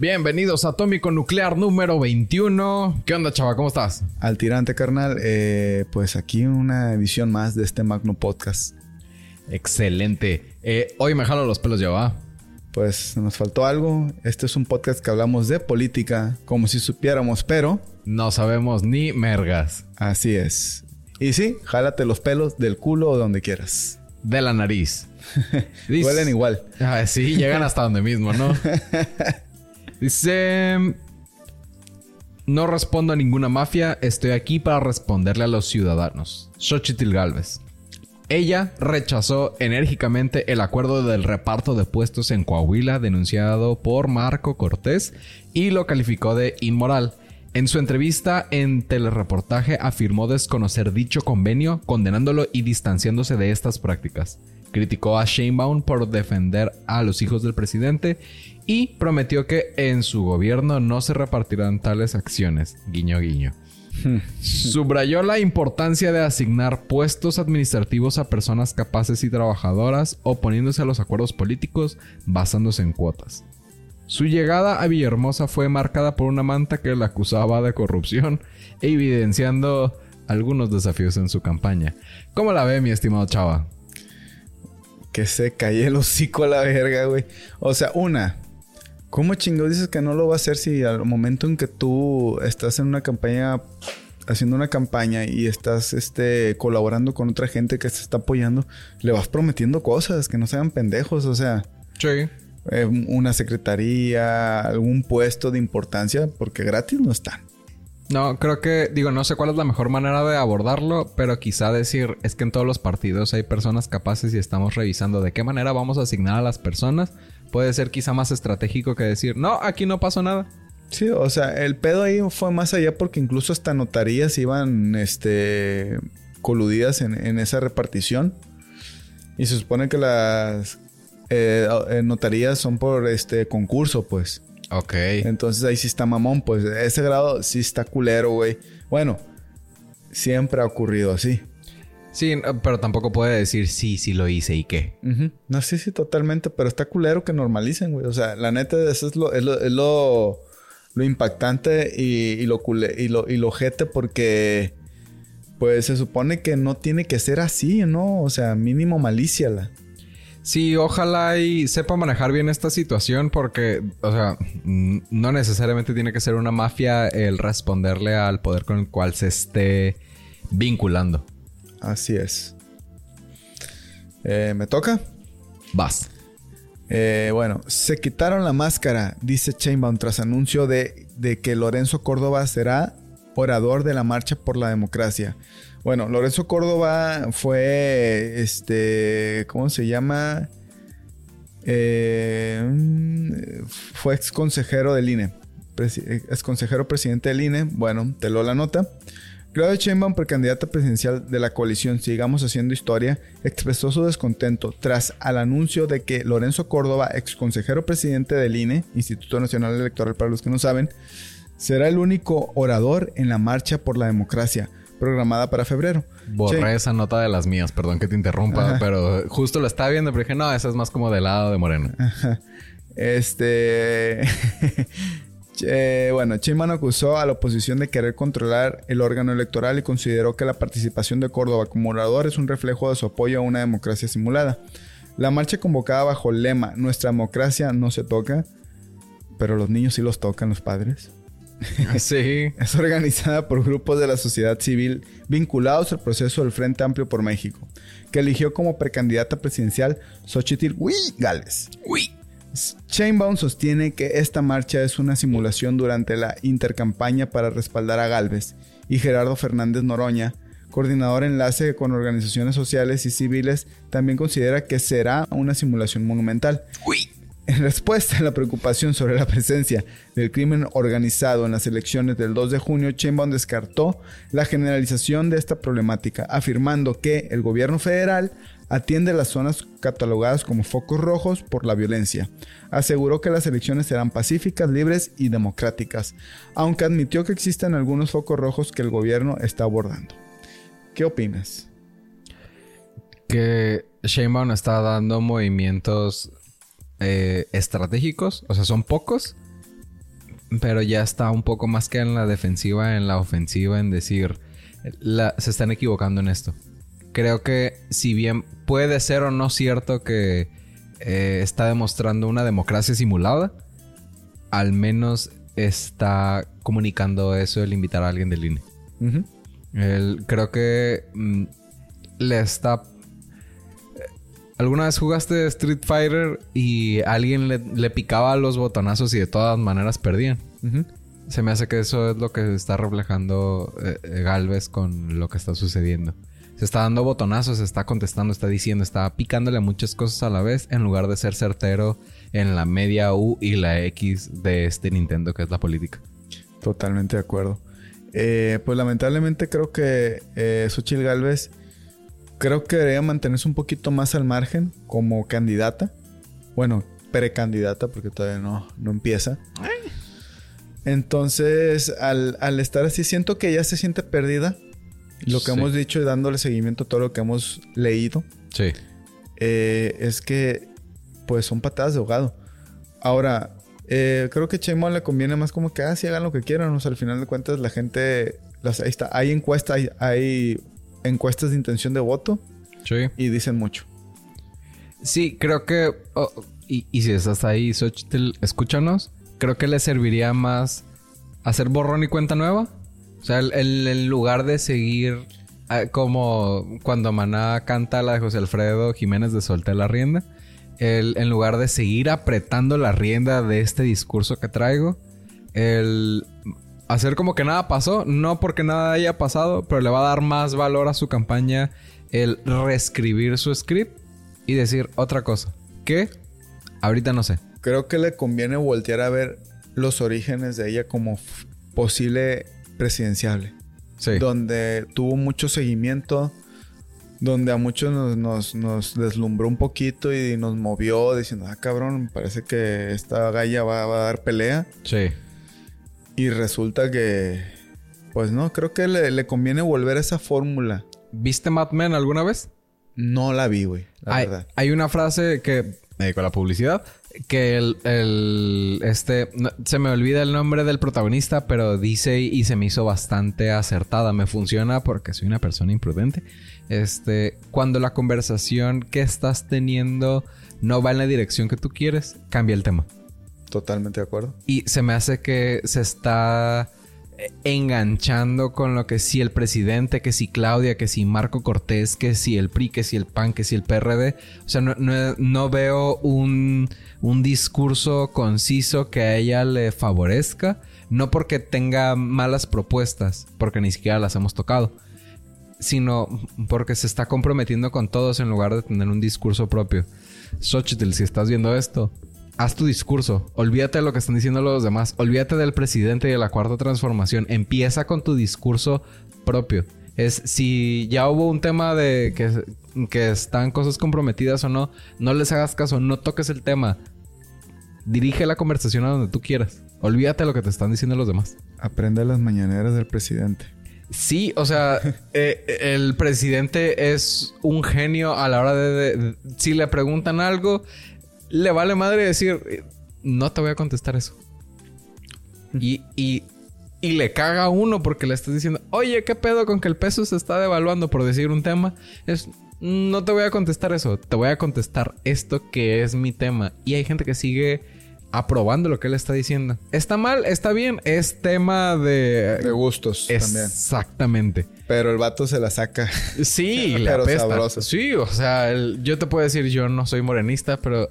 Bienvenidos a Atómico Nuclear número 21. ¿Qué onda, chava? ¿Cómo estás? Al tirante, carnal. Eh, pues aquí una edición más de este Magno Podcast. Excelente. Eh, hoy me jalo los pelos ya, ¿va? Pues nos faltó algo. Este es un podcast que hablamos de política, como si supiéramos, pero... No sabemos ni mergas. Así es. Y sí, jálate los pelos del culo o donde quieras. De la nariz. Huelen igual. Ah, sí, llegan hasta donde mismo, ¿no? Dice... No respondo a ninguna mafia, estoy aquí para responderle a los ciudadanos. Xochitl Galvez. Ella rechazó enérgicamente el acuerdo del reparto de puestos en Coahuila denunciado por Marco Cortés y lo calificó de inmoral. En su entrevista en telereportaje afirmó desconocer dicho convenio, condenándolo y distanciándose de estas prácticas. Criticó a Sheinbaum por defender a los hijos del presidente y prometió que en su gobierno no se repartirán tales acciones. Guiño guiño. Subrayó la importancia de asignar puestos administrativos a personas capaces y trabajadoras, oponiéndose a los acuerdos políticos basándose en cuotas. Su llegada a Villahermosa fue marcada por una manta que la acusaba de corrupción, evidenciando algunos desafíos en su campaña. ¿Cómo la ve, mi estimado Chava? Que se cae el hocico a la verga, güey. O sea, una, ¿Cómo chingo dices que no lo va a hacer si al momento en que tú estás en una campaña, haciendo una campaña y estás este, colaborando con otra gente que se está apoyando, le vas prometiendo cosas que no sean pendejos? O sea, sí. Eh, una secretaría, algún puesto de importancia, porque gratis no están. No, creo que, digo, no sé cuál es la mejor manera de abordarlo, pero quizá decir, es que en todos los partidos hay personas capaces y estamos revisando de qué manera vamos a asignar a las personas puede ser quizá más estratégico que decir, no, aquí no pasó nada. Sí, o sea, el pedo ahí fue más allá porque incluso hasta notarías iban, este, coludidas en, esa repartición. Y se supone que las eh, eh, notarías son por este concurso, pues. Ok. Entonces ahí sí está mamón, pues. Ese grado sí está culero, güey. Bueno, siempre ha ocurrido así. Sí, pero tampoco puede decir sí, sí lo hice y qué. No, sí, sí, totalmente. Pero está culero que normalicen, güey. O sea, la neta, eso es lo, es lo, lo, impactante y, lo y lo, y lo jete porque, pues, se supone que no tiene que ser así, ¿no? O sea, mínimo malicia la. Sí, ojalá y sepa manejar bien esta situación porque, o sea, no necesariamente tiene que ser una mafia el responderle al poder con el cual se esté vinculando. Así es. Eh, ¿Me toca? Vas. Eh, bueno, se quitaron la máscara, dice Chainbaum tras anuncio de, de, que Lorenzo Córdoba será orador de la Marcha por la Democracia. Bueno, Lorenzo Córdoba fue, este, ¿cómo se llama? Eh, fue ex consejero del INE, ex consejero presidente del INE. Bueno, te lo la nota. Claudia Sheinbaum, precandidata presidencial de la coalición Sigamos Haciendo Historia, expresó su descontento tras al anuncio de que Lorenzo Córdoba, ex consejero presidente del INE, Instituto Nacional Electoral para los que no saben, será el único orador en la marcha por la democracia programada para febrero. Borré esa nota de las mías, perdón que te interrumpa, pero justo lo estaba viendo, pero dije, no, esa es más como del lado de Moreno. Este. Eh, bueno, Chimano acusó a la oposición de querer controlar el órgano electoral y consideró que la participación de Córdoba como orador es un reflejo de su apoyo a una democracia simulada. La marcha convocada bajo el lema Nuestra democracia no se toca, pero los niños sí los tocan los padres. Sí. es organizada por grupos de la sociedad civil vinculados al proceso del Frente Amplio por México, que eligió como precandidata presidencial Xochitl Gales. Uy. Chainbaum sostiene que esta marcha es una simulación durante la intercampaña para respaldar a Galvez y Gerardo Fernández Noroña, coordinador enlace con organizaciones sociales y civiles, también considera que será una simulación monumental. En respuesta a la preocupación sobre la presencia del crimen organizado en las elecciones del 2 de junio, Chainbaum descartó la generalización de esta problemática, afirmando que el gobierno federal atiende las zonas catalogadas como focos rojos por la violencia. Aseguró que las elecciones serán pacíficas, libres y democráticas, aunque admitió que existen algunos focos rojos que el gobierno está abordando. ¿Qué opinas? Que Sheinbaum está dando movimientos eh, estratégicos, o sea, son pocos, pero ya está un poco más que en la defensiva, en la ofensiva, en decir, se están equivocando en esto. Creo que si bien puede ser o no cierto que eh, está demostrando una democracia simulada, al menos está comunicando eso el invitar a alguien del INE. creo que mm, le está... ¿Alguna vez jugaste Street Fighter y alguien le, picaba los botonazos y de todas maneras perdían? Se me hace que eso es lo que está reflejando eh, eh, Galvez con lo que está sucediendo. Se está dando botonazos, se está contestando, está diciendo, está picándole muchas cosas a la vez en lugar de ser certero en la media U y la X de este Nintendo que es la política. Totalmente de acuerdo. Eh, pues lamentablemente creo que eh, Xochitl Galvez creo que debería mantenerse un poquito más al margen como candidata. Bueno, precandidata porque todavía no, no empieza. Entonces, al, estar así, siento que ella se siente perdida. Lo que hemos dicho y dándole seguimiento a todo lo que hemos leído. Sí. Eh, es que, pues, son patadas de ahogado. Ahora, eh, creo que Chemo le conviene más como que, ah, hagan lo que quieran. O sea, al final de cuentas, la gente. Las, ahí está. Hay encuestas, hay, encuestas de intención de voto. Sí. Y dicen mucho. Sí, creo que. Oh, y, y, si estás ahí, Xochitl, escúchanos creo que le serviría más hacer borrón y cuenta nueva. O sea, el, lugar de seguir ah, como cuando Maná canta la de José Alfredo Jiménez de Solté la rienda. El, en lugar de seguir apretando la rienda de este discurso que traigo, el hacer como que nada pasó, no porque nada haya pasado, pero le va a dar más valor a su campaña el reescribir su script y decir otra cosa. Que ahorita no sé creo que le conviene voltear a ver los orígenes de ella como posible presidenciable. Sí. Donde tuvo mucho seguimiento, donde a muchos nos, deslumbró un poquito y nos movió diciendo, ah, cabrón, parece que esta galla va, a dar pelea. Sí. Y resulta que, pues no, creo que le, conviene volver a esa fórmula. ¿Viste Mad Men alguna vez? No la vi, güey, la hay, verdad. Hay una frase que me dedico a la publicidad que el, este se me olvida el nombre del protagonista, pero dice y se me hizo bastante acertada. Me funciona porque soy una persona imprudente. Este, cuando la conversación que estás teniendo no va en la dirección que tú quieres, cambia el tema. Totalmente de acuerdo. Y se me hace que se está enganchando con lo que si el presidente, que si Claudia, que si Marco Cortés, que si el PRI, que si el PAN, que si el PRD. O sea, no, veo un, un, discurso conciso que a ella le favorezca. No porque tenga malas propuestas, porque ni siquiera las hemos tocado. Sino porque se está comprometiendo con todos en lugar de tener un discurso propio. Xochitl, si estás viendo esto, haz tu discurso. Olvídate de lo que están diciendo los demás. Olvídate del presidente y de la cuarta transformación. Empieza con tu discurso propio. Es si ya hubo un tema de que, que están cosas comprometidas o no, no les hagas caso, no toques el tema. Dirige la conversación a donde tú quieras. Olvídate de lo que te están diciendo los demás. Aprende las mañaneras del presidente. Sí, o sea, eh, el presidente es un genio a la hora de, Si le preguntan algo, le vale madre decir, no te voy a contestar eso. Y, y, y, le caga a uno porque le estás diciendo, oye, ¿qué pedo con que el peso se está devaluando por decir un tema? Es, no te voy a contestar eso, te voy a contestar esto que es mi tema. Y hay gente que sigue aprobando lo que él está diciendo. ¿Está mal? ¿Está bien? Es tema de... De gustos también. Exactamente. Pero el vato se la saca. Sí, le apesta. Sí, o sea, yo te puedo decir, yo no soy morenista, pero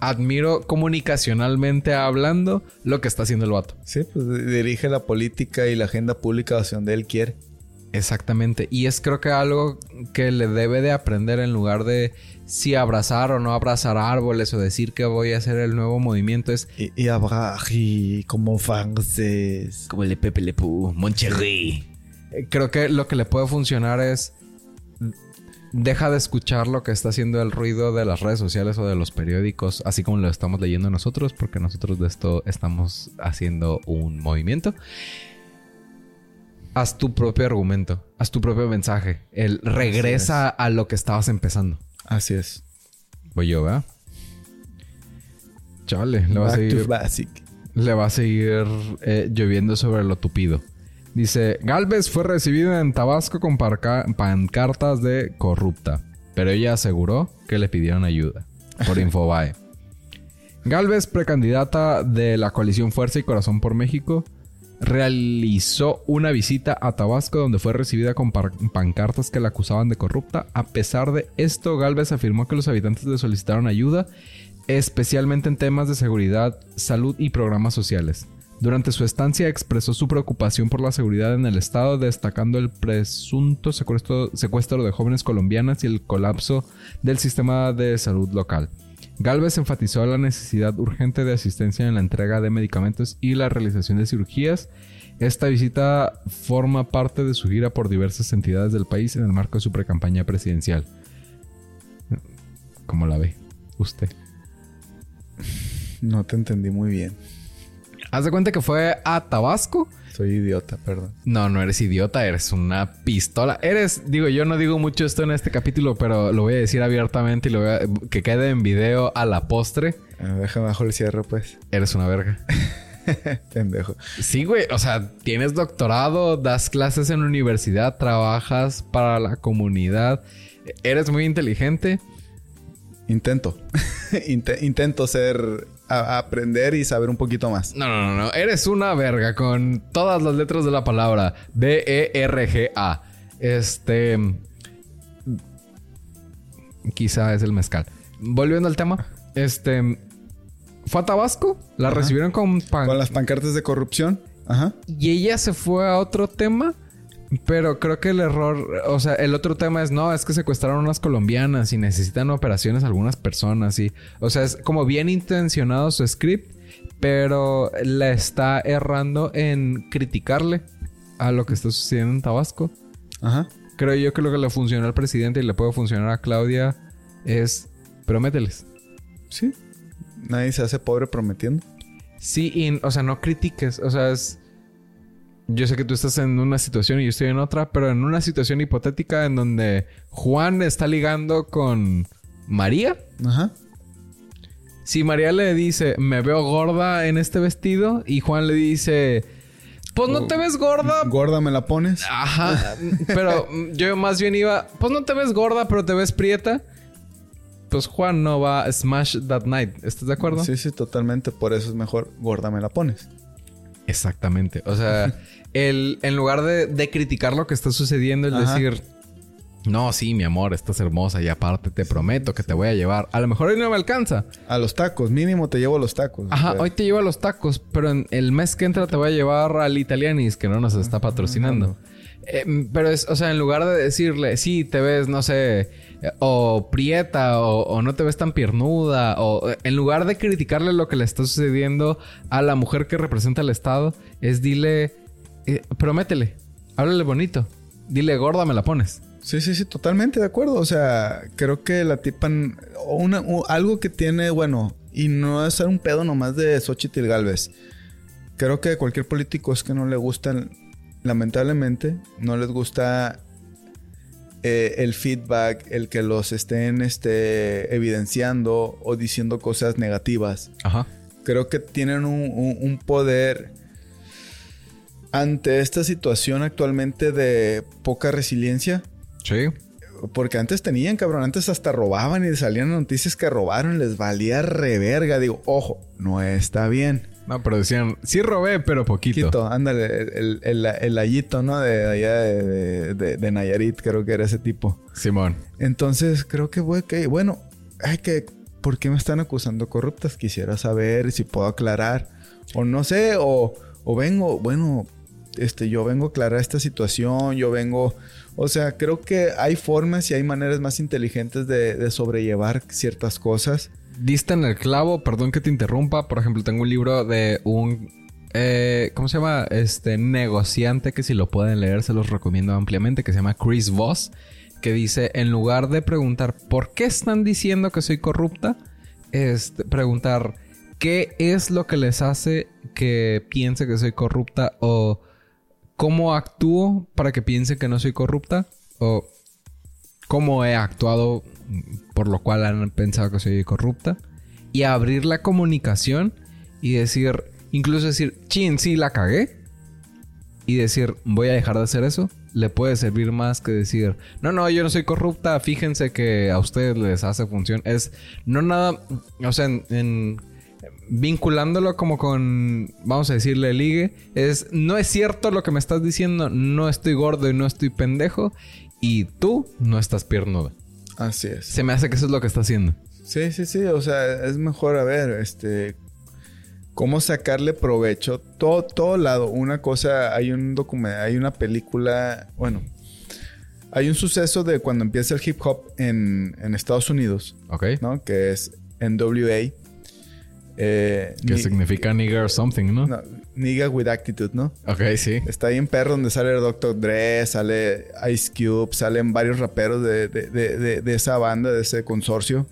admiro comunicacionalmente hablando lo que está haciendo el vato. Sí, pues dirige la política y la agenda pública hacia donde él quiere. Exactamente. Y es creo que algo que le debe de aprender en lugar de si abrazar o no abrazar árboles o decir que voy a hacer el nuevo movimiento es... Y, y abrazar como frances. Como el Pepe Le Pou, Moncherry. Eh, creo que lo que le puede funcionar es deja de escuchar lo que está haciendo el ruido de las redes sociales o de los periódicos, así como lo estamos leyendo nosotros, porque nosotros de esto estamos haciendo un movimiento. Haz tu propio argumento, haz tu propio mensaje. El regresa a lo que estabas empezando. Así es. Voy yo, ¿verdad? Chale, le va a seguir. le va a seguir eh, lloviendo sobre lo tupido. Dice, Galvez fue recibido en Tabasco con pancartas de corrupta, pero ella aseguró que le pidieron ayuda. Por Infobae. Galvez, precandidata de la coalición Fuerza y Corazón por México, realizó una visita a Tabasco donde fue recibida con pancartas que la acusaban de corrupta. A pesar de esto, Galvez afirmó que los habitantes le solicitaron ayuda, especialmente en temas de seguridad, salud y programas sociales. Durante su estancia expresó su preocupación por la seguridad en el estado, destacando el presunto secuestro, de jóvenes colombianas y el colapso del sistema de salud local. Galvez enfatizó la necesidad urgente de asistencia en la entrega de medicamentos y la realización de cirugías. Esta visita forma parte de su gira por diversas entidades del país en el marco de su precampaña presidencial. ¿Cómo la ve usted? No te entendí muy bien. Haz de cuenta que fue a Tabasco soy idiota, perdón. No, no eres idiota, eres una pistola. Eres, digo, yo no digo mucho esto en este capítulo, pero lo voy a decir abiertamente y lo voy a, que quede en video a la postre. Ah, déjame bajo el cierre, pues. Eres una verga. Pendejo. Sí, güey. O sea, tienes doctorado, das clases en universidad, trabajas para la comunidad. Eres muy inteligente. Intento. intento ser a, aprender y saber un poquito más. No, no, no, no. Eres una verga con todas las letras de la palabra. B-E-R-G-A. Este. Quizá es el mezcal. Volviendo al tema. Este. Fue a Tabasco. La recibieron con... Con las pancartas de corrupción. Ajá. Y ella se fue a otro tema pero creo que el error, o sea, el otro tema es, no, es que secuestraron unas colombianas y necesitan operaciones algunas personas y, o sea, es como bien intencionado su script, pero la está errando en criticarle a lo que está sucediendo en Tabasco. Ajá. Creo yo que lo que le funciona al presidente y le puede funcionar a Claudia es promételes. Sí. Nadie se hace pobre prometiendo. Sí, y, o sea, no critiques, o sea, es yo sé que tú estás en una situación y yo estoy en otra, pero en una situación hipotética en donde Juan está ligando con María. Ajá. Si María le dice, me veo gorda en este vestido, y Juan le dice, pues no te ves gorda. Gorda me la pones. Ajá. pero yo más bien iba, pues no te ves gorda, pero te ves prieta. Pues Juan no va a smash that night. ¿Estás de acuerdo? Sí, sí, totalmente. Por eso es mejor gorda me la pones. Exactamente. O sea, el, en lugar de, criticar lo que está sucediendo, es decir, no, sí, mi amor, estás hermosa y aparte te prometo que te voy a llevar. A lo mejor hoy no me alcanza. A los tacos, mínimo te llevo a los tacos. Ajá, hoy te llevo a los tacos, pero en el mes que entra te voy a llevar al Italianis, que no nos está patrocinando. Eh, pero es, o sea, en lugar de decirle, sí, te ves, no sé, o prieta, o, no te ves tan piernuda, o en lugar de criticarle lo que le está sucediendo a la mujer que representa al Estado, es dile, eh, prométele, háblale bonito. Dile, gorda, me la pones. Sí, sí, sí, totalmente de acuerdo. O sea, creo que la tipan. Una, algo que tiene, bueno, y no es ser un pedo nomás de Xochitl Galvez. Creo que cualquier político es que no le gustan, lamentablemente, no les gusta eh, el feedback, el que los estén este, evidenciando o diciendo cosas negativas. Ajá. Creo que tienen un poder ante esta situación actualmente de poca resiliencia. Sí. Porque antes tenían, cabrón, antes hasta robaban y salían noticias que robaron, les valía reverga. Digo, ojo, no está bien. No, pero decían, sí robé, pero poquito. Poquito, ándale, el, el, ¿no? De allá de, de, Nayarit, creo que era ese tipo. Simón. Entonces, creo que, bueno, hay que, ¿por qué me están acusando corruptas? Quisiera saber si puedo aclarar. O no sé, o, o vengo, bueno, este, yo vengo a aclarar esta situación, yo vengo... O sea, creo que hay formas y hay maneras más inteligentes de, sobrellevar ciertas cosas. Diste en el clavo, perdón que te interrumpa. Por ejemplo, tengo un libro de un eh, ¿cómo se llama? Este negociante que si lo pueden leer se los recomiendo ampliamente, que se llama Chris Voss, que dice, en lugar de preguntar ¿por qué están diciendo que soy corrupta? Este, preguntar ¿qué es lo que les hace que piense que soy corrupta? O cómo actúo para que piense que no soy corrupta o cómo he actuado por lo cual han pensado que soy corrupta y abrir la comunicación y decir incluso decir, chin, sí, la cagué. Y decir, voy a dejar de hacer eso. Le puede servir más que decir, no, no, yo no soy corrupta. Fíjense que a ustedes les hace función. Es no nada, o sea, vinculándolo como con, vamos a decirle, ligue, es, no es cierto lo que me estás diciendo, no estoy gordo y no estoy pendejo, y tú no estás piernuda. Así es. Se me hace que eso es lo que está haciendo. Sí, sí, sí. O sea, es mejor, a ver, este. Cómo sacarle provecho. Todo, todo lado. Una cosa, hay un documento, hay una película. Bueno, hay un suceso de cuando empieza el hip hop en, en Estados Unidos. Ok. ¿No? Que es NWA. Eh, que significa nigger something, ¿no? ¿no? Nigga with attitude, ¿no? Ok, sí. Está ahí en Perro donde sale el Dr. Dre, sale Ice Cube, salen varios raperos de, de, de, de, esa banda, de ese consorcio,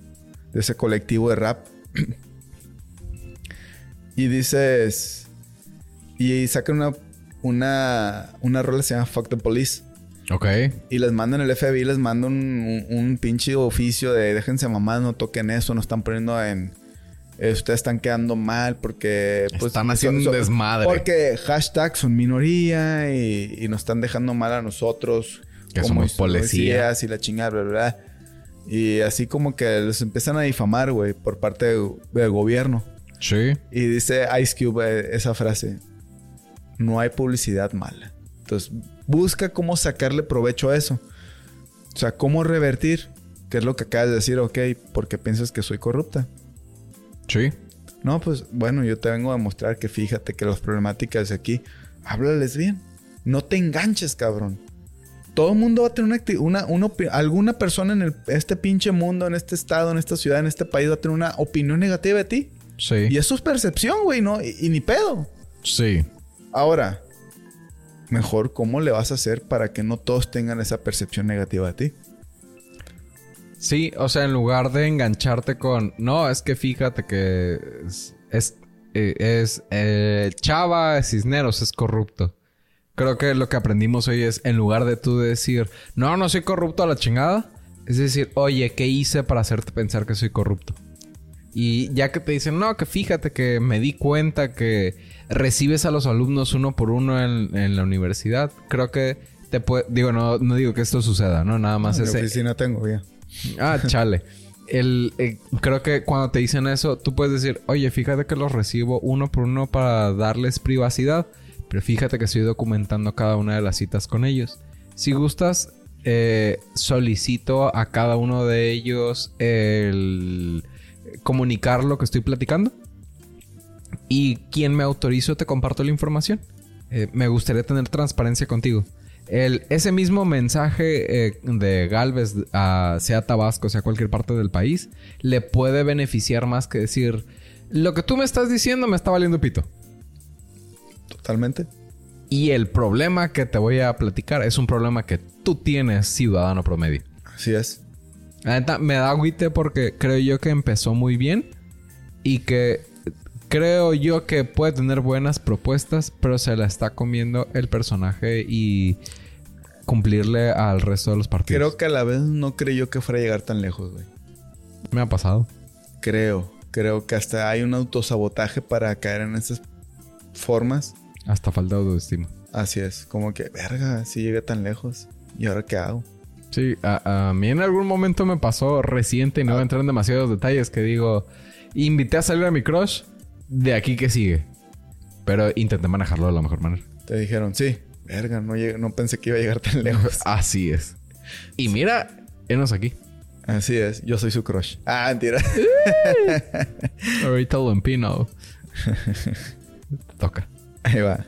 de ese colectivo de rap. y dices... Y sacan una, una, una rola que se llama Fuck the Police. Ok. Y les mandan el FBI, les mandan un, un, pinche oficio de déjense mamás, no toquen eso, no están poniendo en eh, ustedes están quedando mal porque pues, están haciendo un desmadre. Porque hashtag son minoría y, nos están dejando mal a nosotros. Que somos policías y la chingada, ¿verdad? Y así como que les empiezan a difamar, güey, por parte del gobierno. Sí. Y dice Ice Cube eh, esa frase. No hay publicidad mala. Entonces, busca cómo sacarle provecho a eso. O sea, cómo revertir. ¿Qué es lo que acabas de decir? Ok, porque piensas que soy corrupta. Sí. No, pues bueno, yo te vengo a mostrar que fíjate que las problemáticas de aquí, háblales bien. No te enganches, cabrón. Todo el mundo va a tener una, una, alguna persona en este pinche mundo, en este estado, en esta ciudad, en este país va a tener una opinión negativa de ti. Sí. Y eso es percepción, güey, ¿no? Y, ni pedo. Sí. Ahora, mejor, ¿cómo le vas a hacer para que no todos tengan esa percepción negativa de ti? Sí, o sea, en lugar de engancharte con, no, es que fíjate que es, es, eh, eh, Chava Cisneros es corrupto. Creo que lo que aprendimos hoy es, en lugar de tú decir, no, no soy corrupto a la chingada, es decir, oye, ¿qué hice para hacerte pensar que soy corrupto? Y ya que te dicen, no, que fíjate que me di cuenta que recibes a los alumnos uno por uno en, la universidad, creo que te puede, digo, no, no digo que esto suceda, ¿no? Nada más es... En oficina tengo ya. Ah, chale. El, eh, creo que cuando te dicen eso, tú puedes decir, oye, fíjate que los recibo uno por uno para darles privacidad, pero fíjate que estoy documentando cada una de las citas con ellos. Si gustas, eh, solicito a cada uno de ellos el comunicar lo que estoy platicando. Y quien me autorizo te comparto la información. Eh, me gustaría tener transparencia contigo ese mismo mensaje eh, de Galvez, sea Tabasco, sea cualquier parte del país, le puede beneficiar más que decir, lo que tú me estás diciendo me está valiendo pito. Totalmente. Y el problema que te voy a platicar es un problema que tú tienes, ciudadano promedio. Así es. me da agüite porque creo yo que empezó muy bien y que creo yo que puede tener buenas propuestas, pero se la está comiendo el personaje y cumplirle al resto de los partidos. Creo que a la vez no creyó que fuera a llegar tan lejos, güey. Me ha pasado. Creo, creo que hasta hay un autosabotaje para caer en esas formas. Hasta falta de autoestima. Así es, como que, verga, si llega tan lejos. ¿Y ahora qué hago? Sí, a, mí en algún momento me pasó reciente y no voy a entrar en demasiados detalles que digo, invité a salir a mi crush de aquí que sigue. Pero intenté manejarlo de la mejor manera. Te dijeron, sí, verga, no, no pensé que iba a llegar tan lejos. Así es. Y mira, enos aquí. Así es, yo soy su crush. Ah, mentira. Ahorita lo empino. Toca. Ahí va.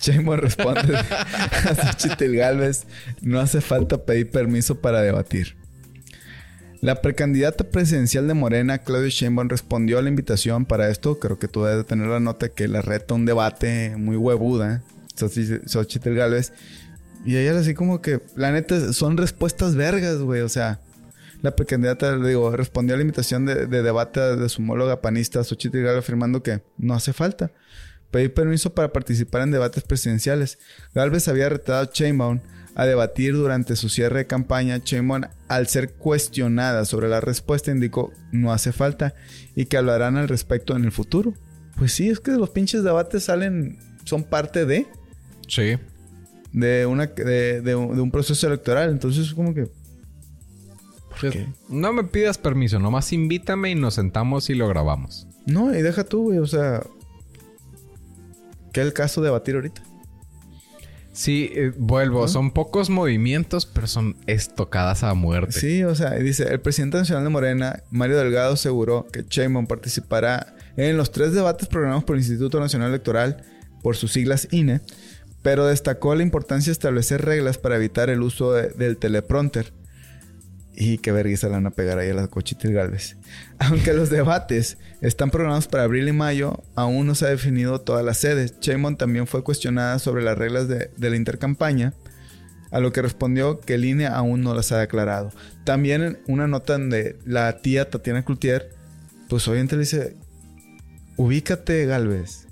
Chemo responde a Chitil Galvez. No hace falta pedir permiso para debatir. La precandidata presidencial de Morena, Claudia Sheinbaum, respondió a la invitación para esto. Creo que tú debes tener la nota que la reta un debate muy huevuda. Xochitl Galvez. Y ella así como que, la neta, son respuestas vergas, güey. O sea, la precandidata, digo, respondió a la invitación de, debate de su homóloga panista, Xochitl Galvez, afirmando que no hace falta pedir permiso para participar en debates presidenciales. Galvez había retado a Sheinbaum a debatir durante su cierre de campaña, Sheinbaum, al ser cuestionada sobre la respuesta, indicó no hace falta y que hablarán al respecto en el futuro. Pues sí, es que los pinches debates salen, son parte de, Sí. de, una, de, de un, de un proceso electoral. Entonces, como que, qué? No me pidas permiso, nomás invítame y nos sentamos y lo grabamos. no, y deja tú, güey, o sea, ¿qué es el caso de debatir ahorita? Sí, eh, vuelvo. Son pocos movimientos, pero son estocadas a muerte. Sí, o sea, dice, el presidente nacional de Morena, Mario Delgado, aseguró que Sheinbaum participará en los tres debates programados por el Instituto Nacional Electoral, por sus siglas INE, pero destacó la importancia de establecer reglas para evitar el uso de- del teleprompter. Y qué vergüenza le van a pegar ahí a la Cochitil Galvez. Aunque los debates están programados para abril y mayo, aún no se ha definido todas las sedes. Sheinbaum también fue cuestionada sobre las reglas de, la intercampaña, a lo que respondió que el INE aún no las ha aclarado. También una nota donde la tía Tatiana Cloutier, pues obviamente le dice, ubícate Galvez,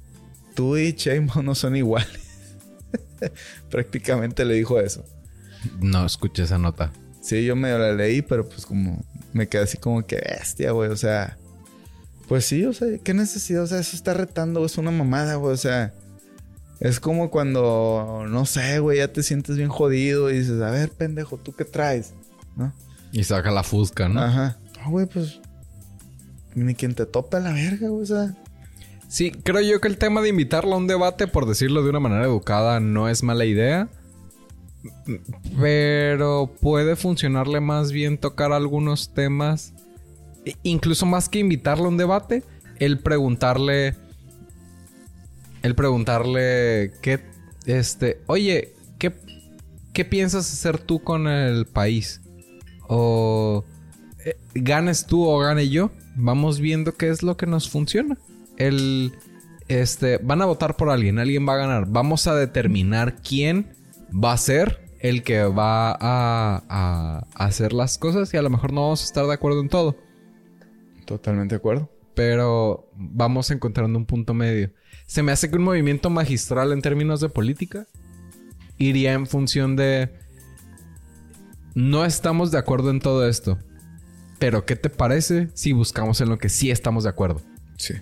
tú y Sheinbaum no son iguales. Prácticamente le dijo eso. No escuché esa nota. Sí, yo medio la leí, pero pues como me quedé así como que bestia, güey. O sea, pues sí, o sea, qué necesidad. O sea, eso está retando, güey, es una mamada, güey. O sea, es como cuando, no sé, güey, ya te sientes bien jodido y dices, a ver, pendejo, ¿tú qué traes? ¿No? Y saca la fusca, ¿no? Ajá. No, güey, pues ni quien te tope a la verga, güey. O sea, Sí, creo yo que el tema de invitarlo a un debate, por decirlo de una manera educada, no es mala idea. Pero puede funcionarle más bien tocar algunos temas. e- Incluso más que invitarlo a un debate, el preguntarle. El preguntarle qué. Este. Oye, ¿qué, qué piensas hacer tú con el país? O. eh, ganes tú o gane yo. Vamos viendo qué es lo que nos funciona. El. Este. Van a votar por alguien. Alguien va a ganar. Vamos a determinar quién va a ser el que va a, a hacer las cosas. Y a lo mejor no vamos a estar de acuerdo en todo. totalmente de acuerdo. Pero vamos encontrando un punto medio. Se me hace que un movimiento magistral en términos de política iría en función de. No estamos de acuerdo en todo esto. Pero, ¿qué te parece si buscamos en lo que sí estamos de acuerdo? Sí.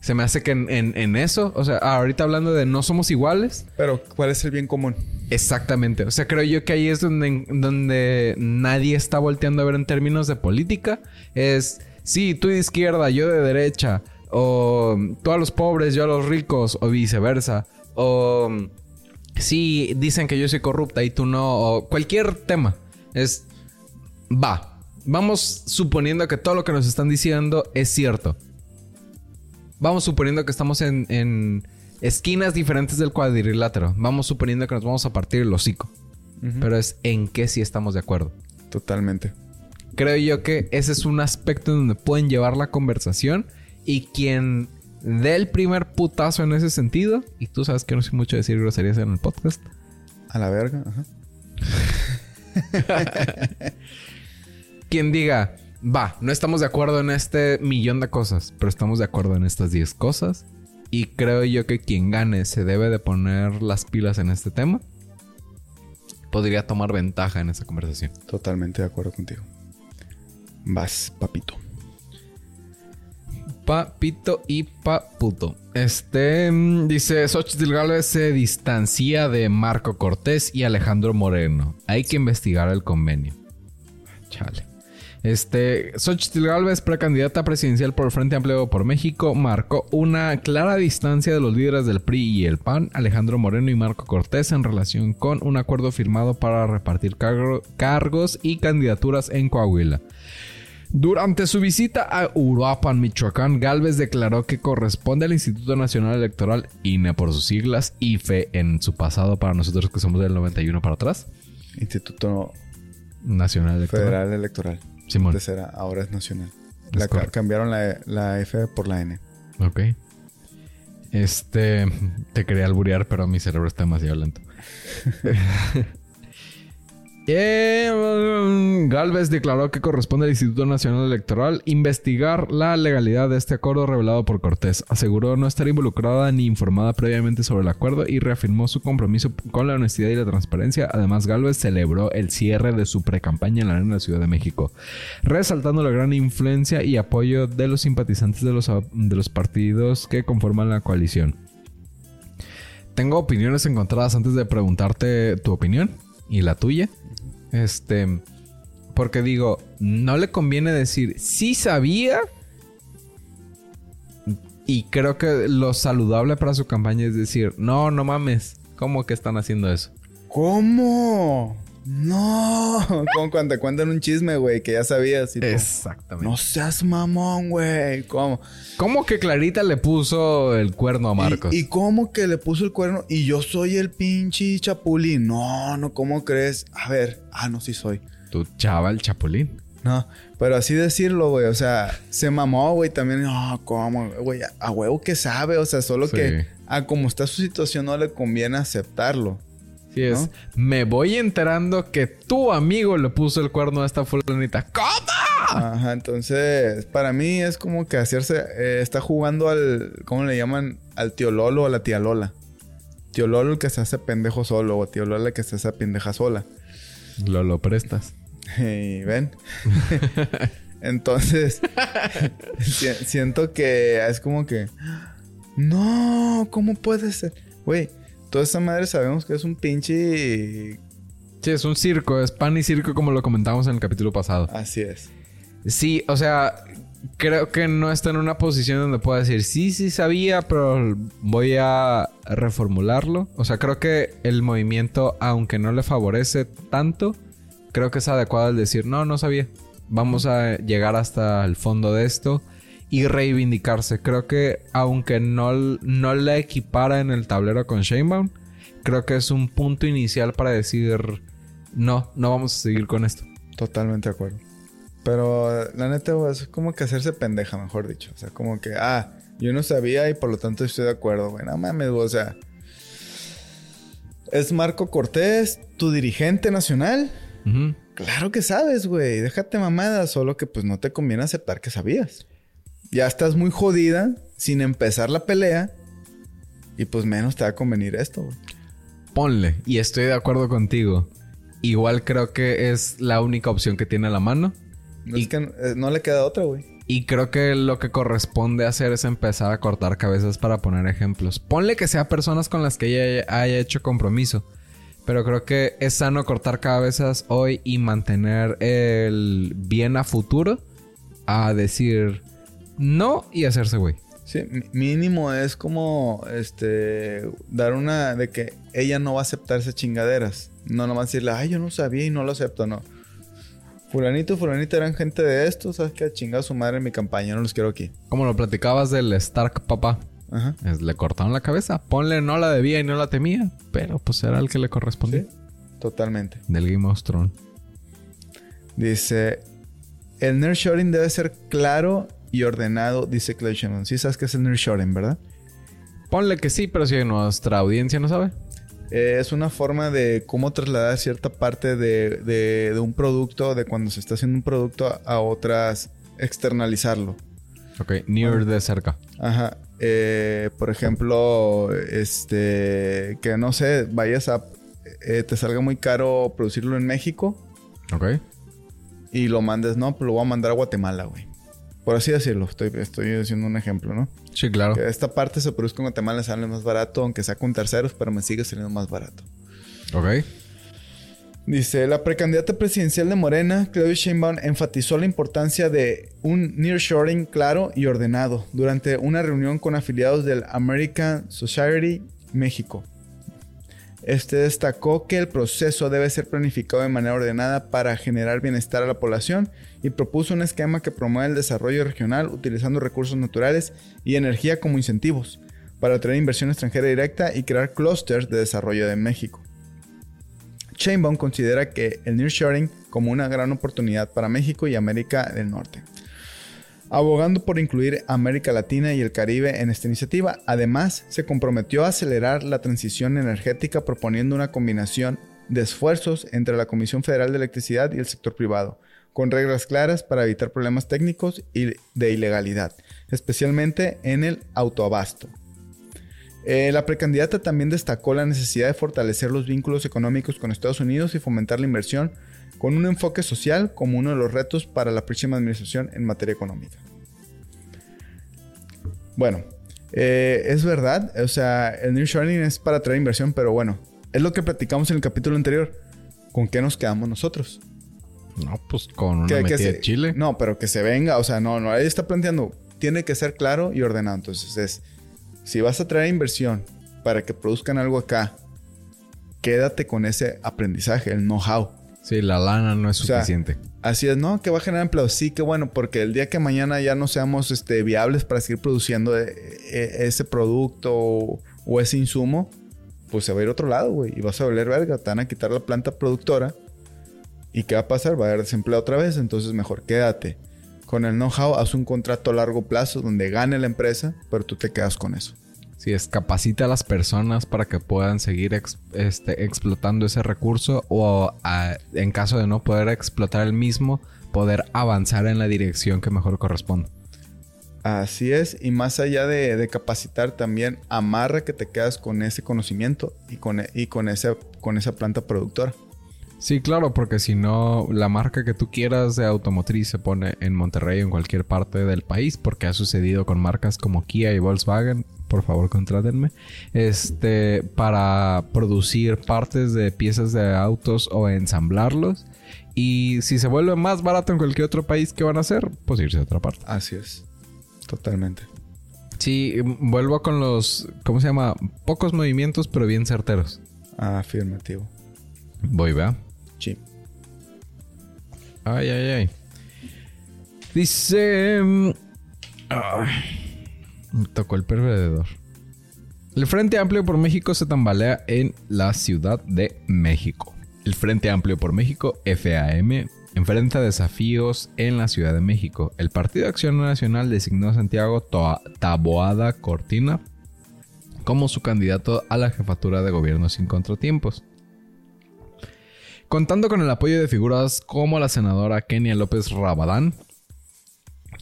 Se me hace que en, en- en eso, o sea, ahorita hablando de no somos iguales, Pero, ¿cuál es el bien común? Exactamente. O sea, creo yo que ahí es donde, donde nadie está volteando a ver en términos de política. Es, sí, tú de izquierda, yo de derecha. O tú a los pobres, yo a los ricos, o viceversa. O sí, dicen que yo soy corrupta y tú no. O cualquier tema. Es, va. Vamos suponiendo que todo lo que nos están diciendo es cierto. Vamos suponiendo que estamos en, en esquinas diferentes del cuadrilátero. Vamos suponiendo que nos vamos a partir el hocico. Pero es en qué sí estamos de acuerdo. Totalmente. Creo yo que ese es un aspecto en donde pueden llevar la conversación y quien dé el primer putazo en ese sentido, y tú sabes que no soy mucho de decir groserías en el podcast, A la verga, ajá. quien diga, va, no estamos de acuerdo en este millón de cosas, pero estamos de acuerdo en estas 10 cosas. Y creo yo que quien gane se debe de poner las pilas en este tema. Podría tomar ventaja en esa conversación. Totalmente de acuerdo contigo. Vas, papito. Papito y paputo. Este mm, dice Xochitl Gálvez se distancia de Marco Cortés y Alejandro Moreno. Hay que investigar el convenio. Chale. Este, Xochitl Gálvez, precandidata presidencial por el Frente Amplio por México, marcó una clara distancia de los líderes del PRI y el PAN, Alejandro Moreno y Marco Cortés, en relación con un acuerdo firmado para repartir cargo- cargos y candidaturas en Coahuila. Durante su visita a Uruapan, Michoacán, Galvez declaró que corresponde al Instituto Nacional Electoral, INE por sus siglas, IFE en su pasado para nosotros que somos del 91 para atrás. Instituto Nacional Electoral. Federal Electoral. Simón. Antes era, ahora es nacional. Es La cambiaron la, la F por la N. Ok. Este. Te quería alburear, pero mi cerebro está demasiado lento. Galvez declaró que corresponde al Instituto Nacional Electoral investigar la legalidad de este acuerdo revelado por Cortés. Aseguró no estar involucrada ni informada previamente sobre el acuerdo y reafirmó su compromiso con la honestidad y la transparencia. Además, Galvez celebró el cierre de su precampaña en la Arena de Ciudad de México, resaltando la gran influencia y apoyo de los simpatizantes de los, de los partidos que conforman la coalición. Tengo opiniones encontradas antes de preguntarte tu opinión y la tuya. Este, porque digo, no le conviene decir, sí sabía. Y creo que lo saludable para su campaña es decir, no, no mames, ¿cómo que están haciendo eso? ¿Cómo? No, como cuando te cuentan un chisme, güey, que ya sabías. Exactamente. No seas mamón, güey. ¿Cómo? ¿Cómo que Clarita le puso el cuerno a Marcos? ¿Y, ¿Y, cómo que le puso el cuerno? Y yo soy el pinche chapulín. No, no, ¿cómo crees? A ver, ah, no, sí soy. Tu chava, el chapulín. No, pero así decirlo, güey. O sea, se mamó, güey, también. No, ¿cómo? Güey, a huevo que sabe. O sea, solo que a como está su situación no le conviene aceptarlo. Sí es. Me voy enterando que tu amigo le puso el cuerno a esta fulanita. ¿Cómo? Ajá, entonces, para mí es como que hacerse... Eh, está jugando al... ¿Cómo le llaman? Al tío Lolo o a la tía Lola. Tío Lolo el que se hace pendejo solo o tío Lola el que se hace pendeja sola. Lo prestas. Y ven. entonces, siento que es como que... No, ¿cómo puede ser? Güey, toda esa madre sabemos que es un pinche. Sí, es un circo, es pan y circo como lo comentamos en el capítulo pasado. Así es. Sí, o sea, creo que no está en una posición donde pueda decir, sí, sí sabía, pero voy a reformularlo. O sea, creo que el movimiento, aunque no le favorece tanto, creo que es adecuado el decir, no, no sabía. Vamos a llegar hasta el fondo de esto y reivindicarse. Creo que aunque no, no la equipara en el tablero con Shanebaum, creo que es un punto inicial para decir no, no vamos a seguir con esto. Totalmente de acuerdo. Pero la neta es como que hacerse pendeja, mejor dicho. O sea, como que, ah, yo no sabía y por lo tanto estoy de acuerdo, güey. No mames, o sea. Es Marco Cortés, tu dirigente nacional. Claro que sabes, güey. Déjate mamada, solo que pues no te conviene aceptar que sabías ya estás muy jodida sin empezar la pelea y pues menos te va a convenir esto. Ponle, y estoy de acuerdo contigo. Igual creo que es la única opción que tiene a la mano. No, y, es que eh, no le queda otra, güey. Y creo que lo que corresponde hacer es empezar a cortar cabezas para poner ejemplos. Ponle que sea personas con las que ella haya hecho compromiso. Pero creo que es sano cortar cabezas hoy y mantener el bien a futuro. A decir, no y hacerse güey. Sí, mínimo es como este dar una de que ella no va a aceptar esas chingaderas. No nomás decirle, ay, yo no sabía y no lo acepto, no. Fulanito, fulanita eran gente de esto, sabes que chingado su madre en mi campaña, no los quiero aquí. Como lo platicabas del Stark papá. Ajá. le cortaron la cabeza. Ponle no la debía y no la temía, pero pues era el que le correspondía. totalmente. Del Game of Thrones. Dice, el nerd debe ser claro y ordenado, dice Clay Shannon. Sí sabes que es el nearshoring, ¿verdad? Ponle que sí, pero si nuestra audiencia no sabe. Eh, es una forma de cómo trasladar cierta parte de, un producto, de cuando se está haciendo un producto a, otras, externalizarlo. Ok, near de cerca. Ajá. Eh, por ejemplo, este, que no sé, vayas a, eh, te salga muy caro producirlo en México. Ok. Y lo mandes, no, pues lo voy a mandar a Guatemala, güey. Por así decirlo, estoy, estoy haciendo un ejemplo, ¿no? Sí, claro. Que esta parte se produce en Guatemala, sale más barato, aunque sea con terceros, pero me sigue saliendo más barato. Ok. Dice, la precandidata presidencial de Morena, Claudia Sheinbaum, enfatizó la importancia de un nearshoring claro y ordenado durante una reunión con afiliados del American Society México. Este destacó que el proceso debe ser planificado de manera ordenada para generar bienestar a la población y propuso un esquema que promueve el desarrollo regional utilizando recursos naturales y energía como incentivos para atraer inversión extranjera directa y crear clústeres de desarrollo de México. Chainbaum considera que el nearshoring como una gran oportunidad para México y América del Norte abogando por incluir América Latina y el Caribe en esta iniciativa. Además, se comprometió a acelerar la transición energética proponiendo una combinación de esfuerzos entre la Comisión Federal de Electricidad y el sector privado, con reglas claras para evitar problemas técnicos y de ilegalidad, especialmente en el autoabasto. Eh, la precandidata también destacó la necesidad de fortalecer los vínculos económicos con Estados Unidos y fomentar la inversión con un enfoque social como uno de los retos para la próxima administración en materia económica. Bueno, eh, es verdad, o sea, el New Shining es para atraer inversión, pero bueno, es lo que platicamos en el capítulo anterior. ¿Con qué nos quedamos nosotros? No, pues con una metida de Chile. No, pero que se venga, o sea, no, no, ahí está planteando, tiene que ser claro y ordenado. Entonces es, si vas a traer inversión para que produzcan algo acá, quédate con ese aprendizaje, el know-how. Sí, la lana no es suficiente. así es, ¿no? Que va a generar empleo. Sí, que bueno, porque el día que mañana ya no seamos este, viables para seguir produciendo eh, eh, ese producto o, ese insumo, pues se va a ir a otro lado, güey. Y vas a valer verga. Te van a quitar la planta productora. ¿Y qué va a pasar? Va a haber desempleo otra vez. Entonces mejor quédate. Con el know-how, haz un contrato a largo plazo donde gane la empresa, pero tú te quedas con eso. Es capacita a las personas para que puedan seguir este, explotando ese recurso o en caso de no poder explotar el mismo, poder avanzar en la dirección que mejor corresponde. Así es, y más allá de, capacitar también, amarra que te quedas con ese conocimiento y con, y con, con esa planta productora. Sí, claro, porque si no, la marca que tú quieras de automotriz se pone en Monterrey o en cualquier parte del país, porque ha sucedido con marcas como Kia y Volkswagen. Por favor, contrátenme. Este, para producir partes de piezas de autos o ensamblarlos. Y si se vuelve más barato en cualquier otro país, ¿qué van a hacer? Pues irse a otra parte. Así es. Totalmente. Sí, vuelvo con los, ¿cómo se llama? Pocos movimientos, pero bien certeros. Afirmativo. Voy, vea. Ay, ay, ay. Dice... Mm, tocó el perdedor. El Frente Amplio por México se tambalea en la Ciudad de México. El Frente Amplio por México, FAM, enfrenta desafíos en la Ciudad de México. El Partido Acción Nacional designó a Santiago Taboada Cortina como su candidato a la jefatura de gobierno sin contratiempos contando con el apoyo de figuras como la senadora Kenia López Rabadán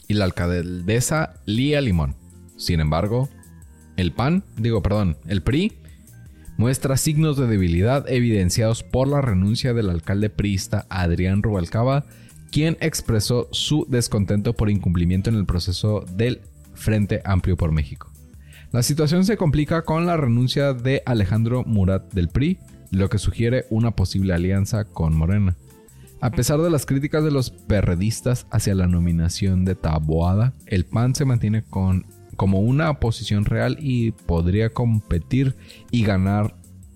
y la alcaldesa Lía Limón. Sin embargo, el PAN, digo, perdón, el PRI, muestra signos de debilidad evidenciados por la renuncia del alcalde priista Adrián Rubalcaba, quien expresó su descontento por incumplimiento en el proceso del Frente Amplio por México. La situación se complica con la renuncia de Alejandro Murat del PRI, lo que sugiere una posible alianza con Morena. A pesar de las críticas de los perredistas hacia la nominación de Taboada, el PAN se mantiene con, como una oposición real y podría competir y ganar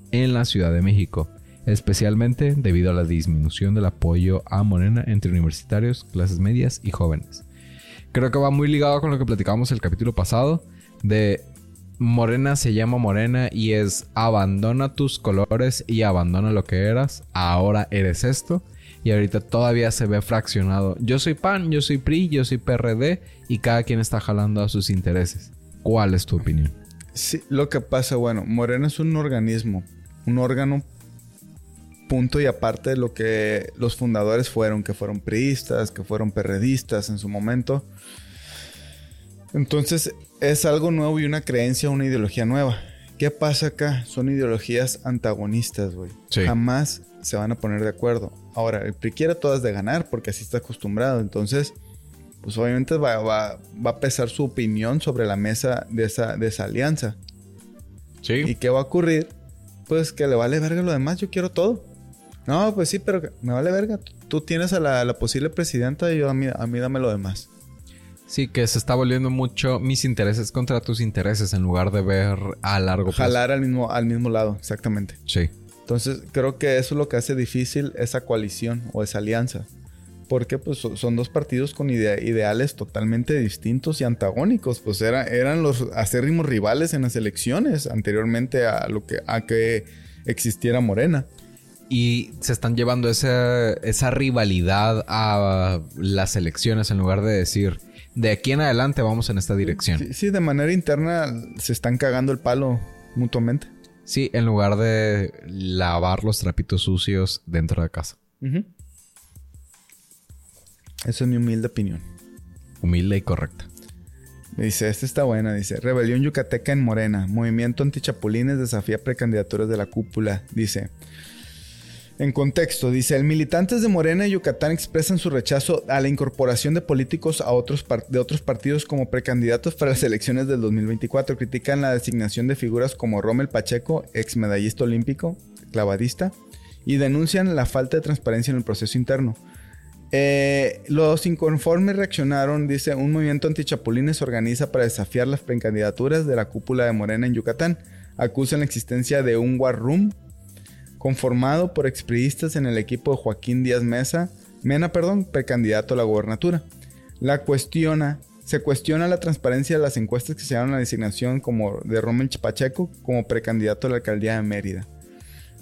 en la Ciudad de México, especialmente debido a la disminución del apoyo a Morena entre universitarios, clases medias y jóvenes. Creo que va muy ligado con lo que platicábamos el capítulo pasado de Morena se llama Morena y es abandona tus colores y abandona lo que eras, ahora eres esto. Y ahorita todavía se ve fraccionado. Yo soy PAN, yo soy PRI, yo soy PRD y cada quien está jalando a sus intereses. ¿Cuál es tu opinión? Sí, lo que pasa, bueno, Morena es un organismo, un órgano punto y aparte de lo que los fundadores fueron, que fueron priistas, que fueron perredistas en su momento. Entonces es algo nuevo y una creencia, una ideología nueva. ¿Qué pasa acá? Son ideologías antagonistas, güey. Jamás se van a poner de acuerdo. Ahora, el PRI quiere todas de ganar porque así está acostumbrado. Entonces, pues obviamente va, a pesar su opinión sobre la mesa de esa, de esa alianza. Sí. ¿Y qué va a ocurrir? Pues que le vale verga lo demás, yo quiero todo. No, pues sí, pero me vale verga. Tú tienes a la, posible presidenta y yo a mí, a mí dame lo demás. Sí, que se está volviendo mucho mis intereses contra tus intereses en lugar de ver a largo plazo. Jalar al mismo, al mismo lado, exactamente. Sí. Entonces, creo que eso es lo que hace difícil esa coalición o esa alianza. Porque pues, son dos partidos con ideales totalmente distintos y antagónicos. Pues era, eran los acérrimos rivales en las elecciones anteriormente a, lo que, a que existiera Morena. Y se están llevando esa, esa rivalidad a las elecciones en lugar de decir de aquí en adelante vamos en esta dirección. Sí, de manera interna se están cagando el palo mutuamente. Sí, en lugar de lavar los trapitos sucios dentro de casa. Esa es mi humilde opinión. Humilde y correcta. Dice, esta está buena, dice, Rebelión Yucateca en Morena, Movimiento Antichapulines desafía precandidaturas de la cúpula, dice. En contexto, dice, el militantes de Morena y Yucatán expresan su rechazo a la incorporación de políticos a otros de otros partidos como precandidatos para las elecciones del 2024. Critican la designación de figuras como Rommel Pacheco, ex medallista olímpico, clavadista, y denuncian la falta de transparencia en el proceso interno. Eh, los inconformes reaccionaron, dice, un movimiento antichapulines se organiza para desafiar las precandidaturas de la cúpula de Morena en Yucatán. Acusan la existencia de un war room conformado por expriistas en el equipo de Joaquín Díaz Mesa, Mena, perdón, precandidato a la gobernatura. La cuestiona, se cuestiona la transparencia de las encuestas que se dieron a la designación como de Rommel Pacheco como precandidato a la alcaldía de Mérida.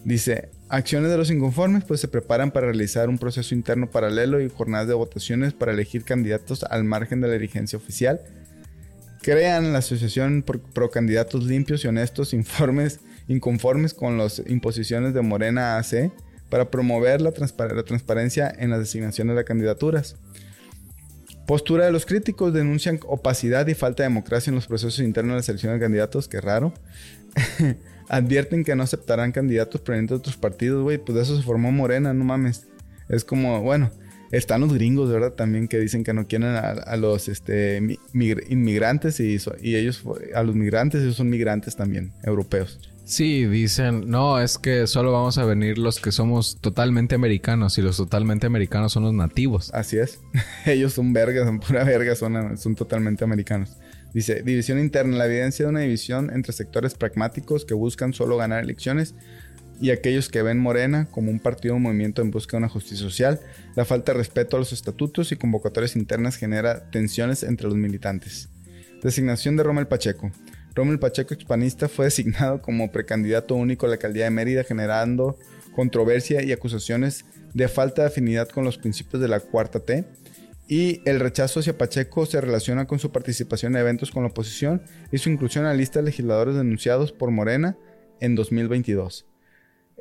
Dice, acciones de los inconformes pues se preparan para realizar un proceso interno paralelo y jornadas de votaciones para elegir candidatos al margen de la dirigencia oficial. Crean la asociación pro, candidatos limpios y honestos informes inconformes con las imposiciones de Morena AC para promover la, transparencia en las designaciones de candidaturas. Postura de los críticos denuncian opacidad y falta de democracia en los procesos internos de la selección de candidatos, que raro. advierten que no aceptarán candidatos provenientes de otros partidos, güey. Pues de eso se formó Morena, no mames. Es como, bueno, están los gringos, ¿verdad? También que dicen que no quieren a, los este, inmigrantes y, y, ellos, a los migrantes, ellos son migrantes también, europeos. Sí, dicen, no, es que solo vamos a venir los que somos totalmente americanos y los totalmente americanos son los nativos. Así es. ellos son vergas, son pura verga, son, son totalmente americanos. Dice, división interna, la evidencia de una división entre sectores pragmáticos que buscan solo ganar elecciones y aquellos que ven Morena como un partido o movimiento en busca de una justicia social. La falta de respeto a los estatutos y convocatorias internas genera tensiones entre los militantes. Designación de Rommel Pacheco. Rommel Pacheco, expanista, fue designado como precandidato único a la alcaldía de Mérida, generando controversia y acusaciones de falta de afinidad con los principios de la cuarta T y el rechazo hacia Pacheco se relaciona con su participación en eventos con la oposición y su inclusión en la lista de legisladores denunciados por Morena en 2022.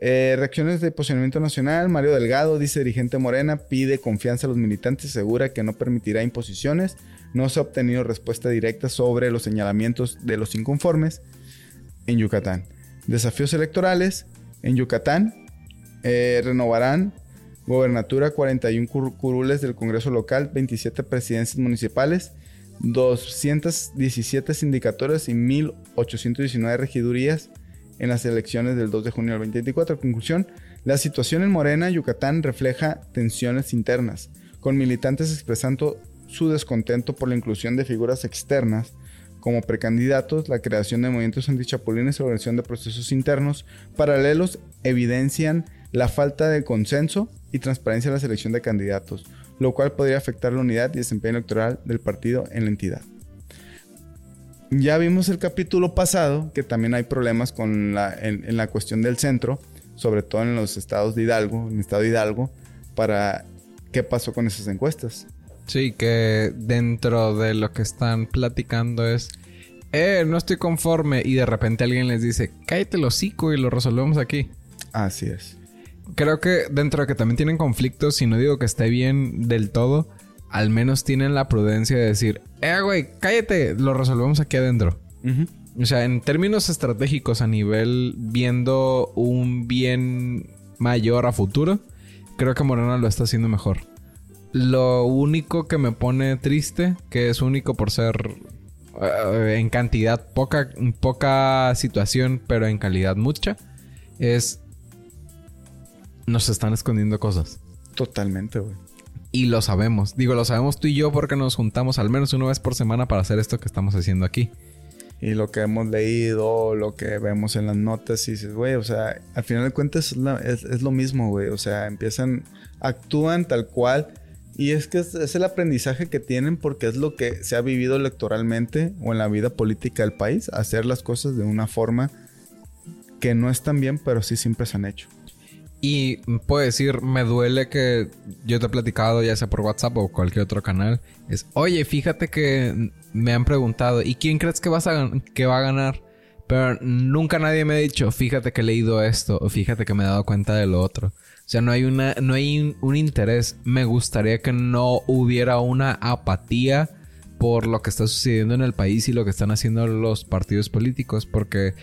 Eh, reacciones de posicionamiento nacional. Mario Delgado, dice dirigente Morena, pide confianza a los militantes, asegura que no permitirá imposiciones. No se ha obtenido respuesta directa sobre los señalamientos de los inconformes en Yucatán. Desafíos electorales. En Yucatán eh, renovarán Gobernatura 41 curules del Congreso local, 27 presidencias municipales, 217 sindicaturas y 1819 regidurías en las elecciones del 2 de junio del 2024. Conclusión, la situación en Morena, Yucatán, refleja tensiones internas, con militantes expresando su descontento por la inclusión de figuras externas como precandidatos, la creación de movimientos antichapulines y la organización de procesos internos paralelos evidencian la falta de consenso y transparencia en la selección de candidatos, lo cual podría afectar la unidad y desempeño electoral del partido en la entidad. Ya vimos el capítulo pasado que también hay problemas con la, en, la cuestión del centro, sobre todo en los estados de Hidalgo, en el estado de Hidalgo, para qué pasó con esas encuestas. Sí, que dentro de lo que están platicando es, eh, no estoy conforme y de repente alguien les dice, cállate el hocico y lo resolvemos aquí. Así es creo que dentro de que también tienen conflictos, y no digo que esté bien del todo, al menos tienen la prudencia de decir, eh, güey, cállate, lo resolvemos aquí adentro. O sea, en términos estratégicos a nivel viendo un bien mayor a futuro, creo que Morena lo está haciendo mejor. Lo único que me pone triste, que es único por ser eh, en cantidad poca, poca situación, pero en calidad mucha, es nos están escondiendo cosas. Totalmente, güey. Y lo sabemos. Digo, lo sabemos tú y yo porque nos juntamos al menos una vez por semana para hacer esto que estamos haciendo aquí. Y lo que hemos leído, lo que vemos en las notas, y dices, güey, o sea, al final de cuentas es, lo mismo, güey. O sea, empiezan, actúan tal cual. Y es que es, el aprendizaje que tienen porque es lo que se ha vivido electoralmente o en la vida política del país. Hacer las cosas de una forma que no es tan bien, pero sí siempre se han hecho. Y puedo decir, me duele que yo te he platicado, ya sea por WhatsApp o cualquier otro canal. Es, oye, fíjate que me han preguntado, ¿y quién crees que, que va a ganar? Pero nunca nadie me ha dicho, fíjate que he leído esto o fíjate que me he dado cuenta de lo otro. O sea, no hay una, no hay un interés. Me gustaría que no hubiera una apatía por lo que está sucediendo en el país y lo que están haciendo los partidos políticos, porque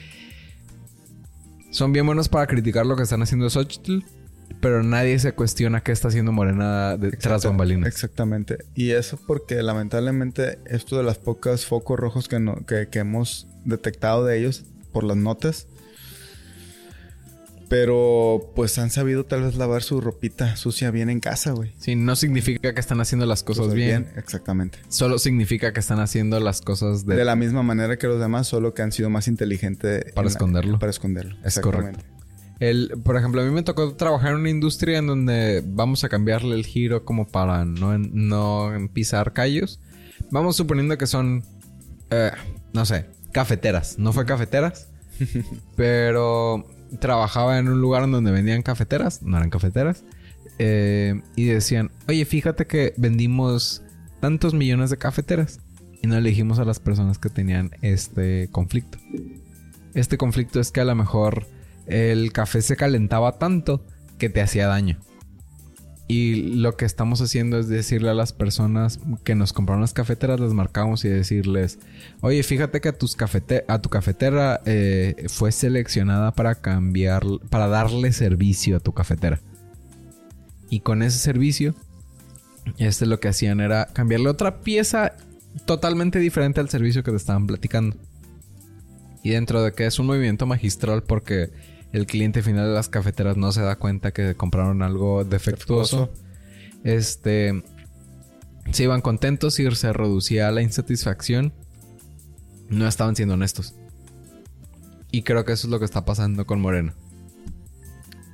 son bien buenos para criticar lo que están haciendo Xochitl, pero nadie se cuestiona qué está haciendo Morena tras bambalinas. Exactamente. Y eso porque lamentablemente esto de las pocas focos rojos que, no, que, que hemos detectado de ellos por las notas. Pero pues han sabido tal vez lavar su ropita sucia bien en casa, güey. Sí, no significa que están haciendo las cosas, bien. Exactamente. Solo significa que están haciendo las cosas de... de la misma manera que los demás, solo que han sido más inteligentes para esconderlo. para esconderlo. Es correcto. El, por ejemplo, a mí me tocó trabajar en una industria en donde vamos a cambiarle el giro como para no, no pisar callos. Vamos suponiendo que son, eh, no sé, cafeteras. No fue cafeteras, pero trabajaba en un lugar donde vendían cafeteras, no eran cafeteras, eh, y decían, oye, fíjate que vendimos tantos millones de cafeteras y no elegimos a las personas que tenían este conflicto. Este conflicto es que a lo mejor el café se calentaba tanto que te hacía daño. Y lo que estamos haciendo es decirle a las personas que nos compraron las cafeteras, les marcamos y decirles, oye, fíjate que a, tus cafete a tu cafetera eh, fue seleccionada para cambiar, para darle servicio a tu cafetera. Y con ese servicio, este lo que hacían era cambiarle otra pieza totalmente diferente al servicio que te estaban platicando. Y dentro de que es un movimiento magistral porque el cliente final de las cafeteras no se da cuenta que compraron algo defectuoso. Este se iban contentos y se reducía la insatisfacción. No estaban siendo honestos. Y creo que eso es lo que está pasando con Moreno.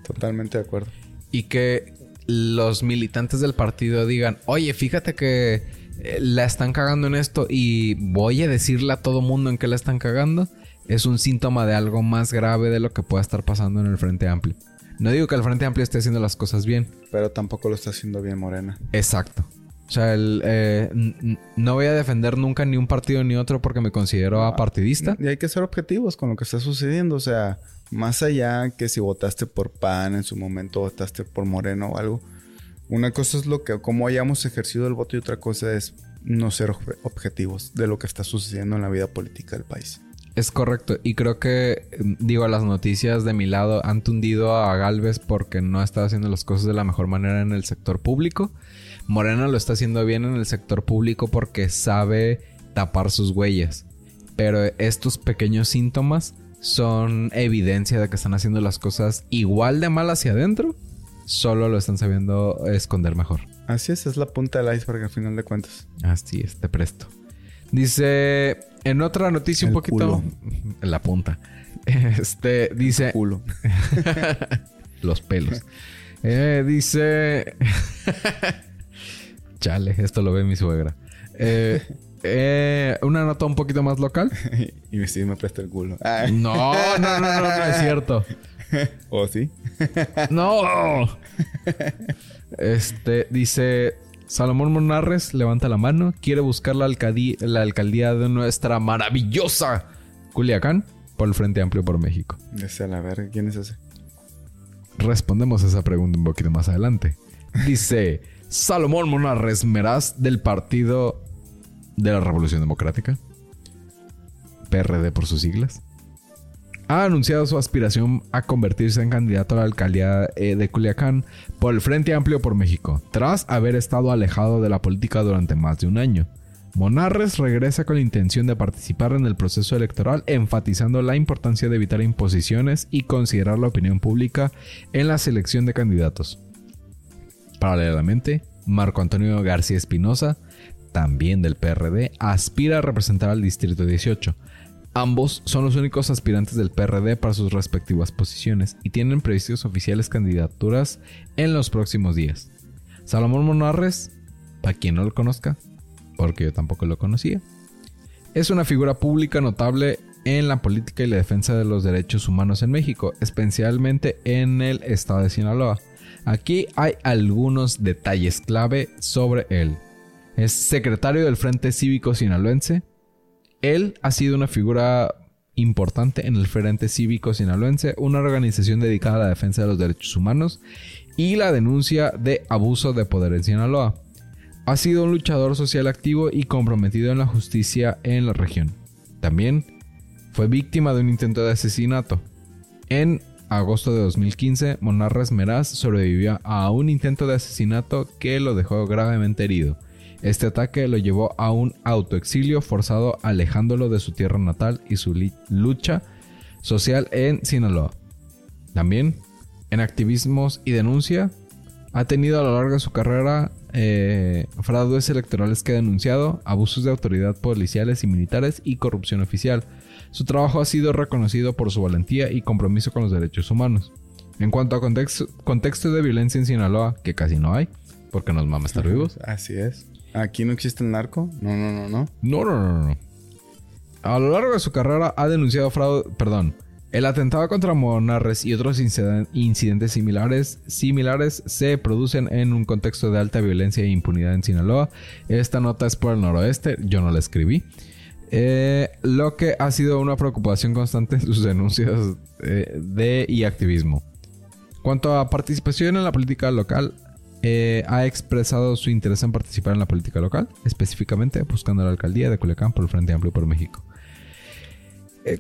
Totalmente de acuerdo. Y que los militantes del partido digan, oye, fíjate que eh, la están cagando en esto y voy a decirle a todo mundo en qué la están cagando es un síntoma de algo más grave de lo que pueda estar pasando en el Frente Amplio. No digo que el Frente Amplio esté haciendo las cosas bien. Pero tampoco lo está haciendo bien Morena. Exacto. O sea, el, eh, no voy a defender nunca ni un partido ni otro porque me considero apartidista. Y hay que ser objetivos con lo que está sucediendo. O sea, más allá que si votaste por PAN en su momento, votaste por Moreno o algo. Una cosa es lo que, cómo hayamos ejercido el voto y otra cosa es no ser objetivos de lo que está sucediendo en la vida política del país. Es correcto. Y creo que, digo, las noticias de mi lado han tundido a Galvez porque no está haciendo las cosas de la mejor manera en el sector público. Morena lo está haciendo bien en el sector público porque sabe tapar sus huellas. Pero estos pequeños síntomas son evidencia de que están haciendo las cosas igual de mal hacia adentro. Solo lo están sabiendo esconder mejor. Así es, es la punta del iceberg al final de cuentas. Así es, te presto. Dice, en otra noticia un poquito... En la punta. Este, dice... culo. los pelos. Eh, dice... Chale, esto lo ve mi suegra. Eh, eh, una nota un poquito más local. y sí me presta el culo. No, no, no, no, no es cierto. ¿O sí? no. Este dice Salomón Monarres levanta la mano, quiere buscar la, la alcaldía de nuestra maravillosa Culiacán por el Frente Amplio por México. Desea la verga, ¿quién es ese? Respondemos a esa pregunta un poquito más adelante. Dice Salomón Monarres Meraz del Partido de la Revolución Democrática. PRD por sus siglas ha anunciado su aspiración a convertirse en candidato a la alcaldía eh, de Culiacán por el Frente Amplio por México, tras haber estado alejado de la política durante más de un año. Monarres regresa con la intención de participar en el proceso electoral, enfatizando la importancia de evitar imposiciones y considerar la opinión pública en la selección de candidatos. Paralelamente, Marco Antonio García Espinosa, también del PRD, aspira a representar al Distrito 18, Ambos son los únicos aspirantes del PRD para sus respectivas posiciones y tienen previstos oficiales candidaturas en los próximos días. Salomón Monarres, para quien no lo conozca, porque yo tampoco lo conocía, es una figura pública notable en la política y la defensa de los derechos humanos en México, especialmente en el estado de Sinaloa. Aquí hay algunos detalles clave sobre él. Es secretario del Frente Cívico Sinaloense, él ha sido una figura importante en el Frente Cívico Sinaloense, una organización dedicada a la defensa de los derechos humanos y la denuncia de abuso de poder en Sinaloa. Ha sido un luchador social activo y comprometido en la justicia en la región. También fue víctima de un intento de asesinato. En agosto de 2015, Monarres Meraz sobrevivió a un intento de asesinato que lo dejó gravemente herido. Este ataque lo llevó a un autoexilio forzado alejándolo de su tierra natal y su lucha social en Sinaloa. También, en activismos y denuncia, ha tenido a lo largo de su carrera eh, fraudes electorales que ha denunciado, abusos de autoridad policiales y militares y corrupción oficial. Su trabajo ha sido reconocido por su valentía y compromiso con los derechos humanos. En cuanto a contexto, de violencia en Sinaloa, que casi no hay, porque nos mama estar vivos. Así es. ¿Aquí no existe el narco? No, no, no, no. No, no, no, no. A lo largo de su carrera ha denunciado fraude, perdón, el atentado contra Monarres y otros incidentes similares, similares se producen en un contexto de alta violencia e impunidad en Sinaloa. Esta nota es por el noroeste, yo no la escribí. Eh, lo que ha sido una preocupación constante en sus denuncias eh, de y activismo. Cuanto a participación en la política local, eh, ha expresado su interés en participar en la política local, específicamente buscando la alcaldía de Culiacán por el Frente Amplio por México.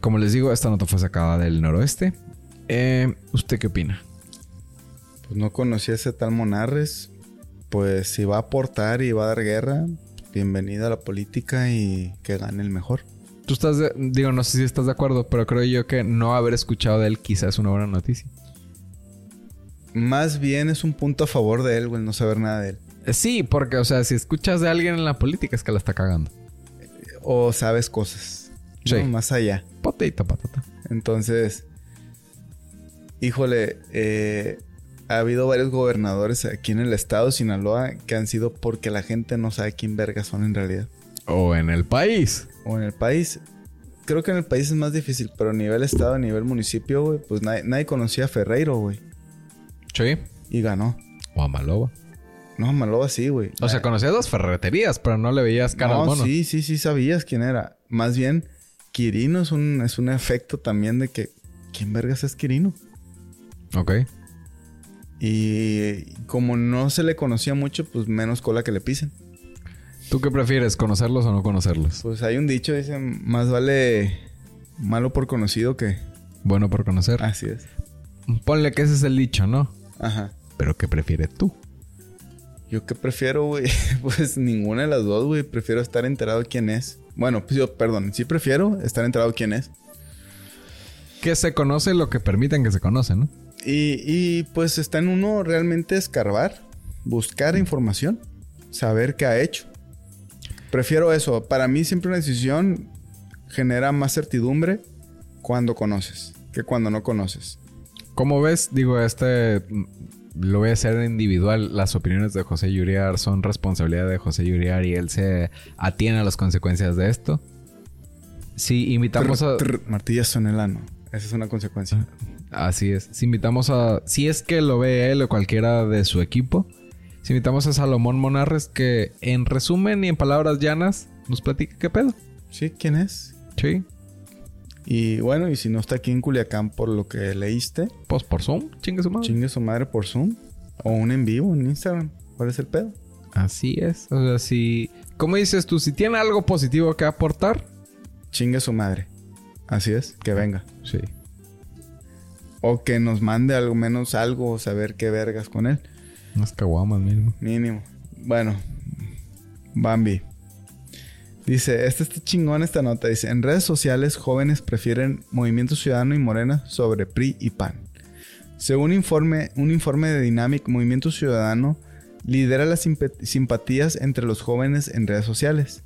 como les digo, esta nota fue sacada del noroeste. ¿Usted qué opina? Pues no conocía ese tal Monarres. Pues si va a aportar y va a dar guerra, bienvenida a la política y que gane el mejor. Tú estás, digo, no sé si estás de acuerdo, pero creo yo que no haber escuchado de él quizás es una buena noticia. Más bien es un punto a favor de él, güey, no saber nada de él. Eh, sí, porque, o sea, si escuchas de alguien en la política es que la está cagando. O sabes cosas. Sí. más allá. Potita, patata. Entonces, híjole, eh, ha habido varios gobernadores aquí en el estado de Sinaloa que han sido porque la gente no sabe quién verga son en realidad. O en el país. O en el país. Creo que en el país es más difícil, pero a nivel estado, a nivel municipio, güey, pues nadie, conocía a Ferreiro, güey. Sí. Y ganó. O a Maloba. No, Maloba sí, güey. O sea, conocías las ferreterías, pero no le veías cara no, Sí, sí, sí sabías quién era. Más bien, Quirino es un, es un efecto también de que... ¿Quién vergas es Quirino? Ok. Y como no se le conocía mucho, pues menos cola que le pisen. ¿Tú qué prefieres, conocerlos o no conocerlos? Pues hay un dicho, dicen, más vale malo por conocido que... Bueno por conocer. Así es. Ponle que ese es el dicho, ¿no? Ajá. Pero ¿qué prefieres tú? Yo qué prefiero, güey. Pues ninguna de las dos, güey. Prefiero estar enterado quién es. Bueno, pues yo, perdón, sí prefiero estar enterado quién es. Que se conoce lo que permiten que se conoce, ¿no? Y, pues está en uno realmente escarbar, buscar información, saber qué ha hecho. Prefiero eso. Para mí siempre una decisión genera más certidumbre cuando conoces que cuando no conoces. Como ves, digo, este lo voy a hacer individual. Las opiniones de José Yuriar son responsabilidad de José Yuriar y él se atiene a las consecuencias de esto. Si invitamos a. martillas en el ano. Esa es una consecuencia. Así es. Si invitamos a. Si es que lo ve él o cualquiera de su equipo. Si invitamos a Salomón Monarres, que en resumen y en palabras llanas, nos platique qué pedo. Sí, ¿quién es? Sí. Y bueno, y si no está aquí en Culiacán por lo que leíste. Pues por Zoom, chingue su madre. Chingue su madre por Zoom. O un en vivo en Instagram. ¿Cuál es el pedo? Así es. O sea, si. ¿Cómo dices tú? Si tiene algo positivo que aportar. Chingue su madre. Así es, que venga. Sí. O que nos mande algo menos algo, saber qué vergas con él. Unas caguamas mínimo. Mínimo. Bueno, Bambi. Dice, este está chingón esta nota. Dice, en redes sociales jóvenes prefieren Movimiento Ciudadano y Morena sobre PRI y PAN. Según informe, un informe de Dynamic, Movimiento Ciudadano lidera las simpatías entre los jóvenes en redes sociales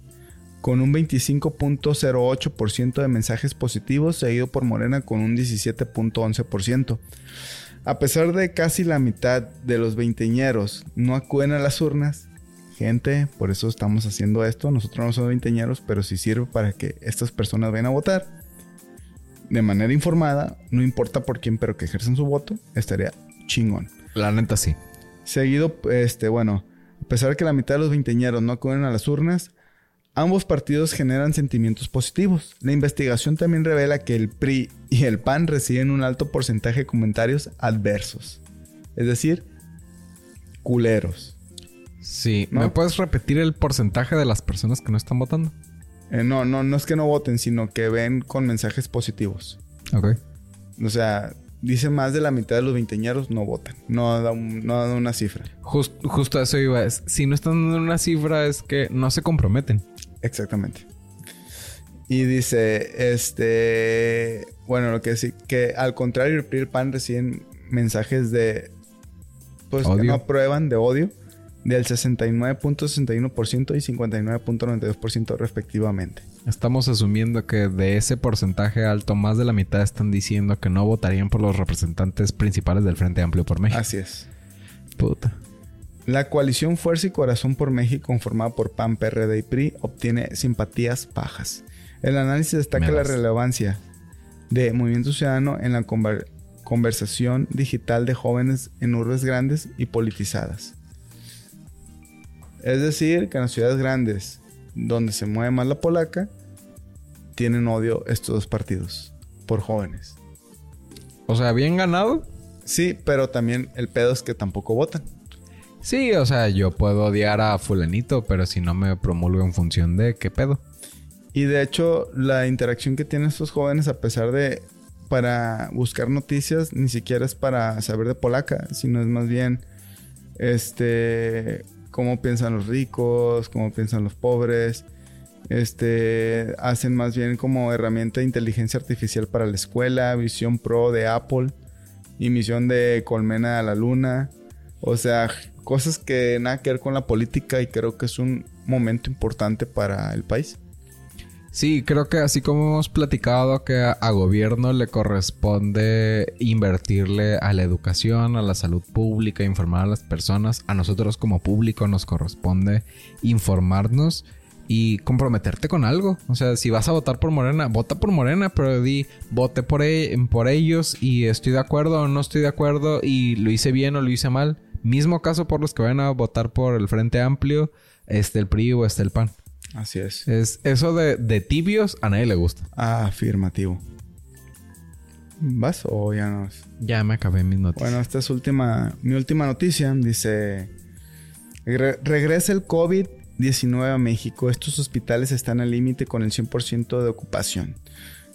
con un 25.08% de mensajes positivos, seguido por Morena con un 17.11%. A pesar de casi la mitad de los veinteñeros no acuden a las urnas, gente, por eso estamos haciendo esto, nosotros no somos veinteñeros, pero si sirve para que estas personas vayan a votar de manera informada, no importa por quién, pero que ejercen su voto, estaría chingón. La neta sí. Seguido, este, bueno, a pesar de que la mitad de los veinteñeros no acuden a las urnas, Ambos partidos generan sentimientos positivos. La investigación también revela que el PRI y el PAN reciben un alto porcentaje de comentarios adversos. Es decir, culeros. Sí. ¿No? ¿Me puedes repetir el porcentaje de las personas que no están votando? Eh, no, no, no es que no voten, sino que ven con mensajes positivos. Ok. O sea, dice más de la mitad de los veinteñeros no votan. No da, un- no da una cifra. Just- justo a eso iba. Es, si no están dando una cifra es que no se comprometen. Exactamente. Y dice, este, bueno, lo que sí, que al contrario, el PRI y el PAN reciben mensajes de, pues que no aprueban, de odio, del 69.61% y 59.92% respectivamente. Estamos asumiendo que de ese porcentaje alto, más de la mitad están diciendo que no votarían por los representantes principales del Frente Amplio por México. Así es. Puta. La coalición Fuerza y Corazón por México, conformada por PAN, PRD y PRI, obtiene simpatías bajas. El análisis destaca la relevancia de Movimiento Ciudadano en la conver- conversación digital de jóvenes en urbes grandes y politizadas. Es decir, que en las ciudades grandes, donde se mueve más la polaca, tienen odio estos dos partidos por jóvenes. O sea, bien ganado. Sí, pero también el pedo es que tampoco votan. Sí, o sea, yo puedo odiar a fulanito, pero si no me promulgo en función de qué pedo. Y de hecho, la interacción que tienen estos jóvenes, a pesar de para buscar noticias, ni siquiera es para saber de polaca, sino es más bien este cómo piensan los ricos, cómo piensan los pobres. Este hacen más bien como herramienta de inteligencia artificial para la escuela, visión pro de Apple y misión de colmena a la luna. O sea, cosas que nada que ver con la política y creo que es un momento importante para el país. Sí, creo que así como hemos platicado que a, gobierno le corresponde invertirle a la educación, a la salud pública, informar a las personas, a nosotros como público nos corresponde informarnos y comprometerte con algo. O sea, si vas a votar por Morena, vota por Morena, pero di, vote por, e- por ellos y estoy de acuerdo o no estoy de acuerdo y lo hice bien o lo hice mal. Mismo caso por los que vayan a votar por el Frente Amplio, este el PRI o este el PAN. Así es. Es eso de, de tibios a nadie le gusta. Afirmativo. ¿Vas o ya no? Ya me acabé mis noticias. Bueno, esta es última, mi última noticia. Dice, "Re- regresa el COVID-19 a México. Estos hospitales están al límite con el 100% de ocupación.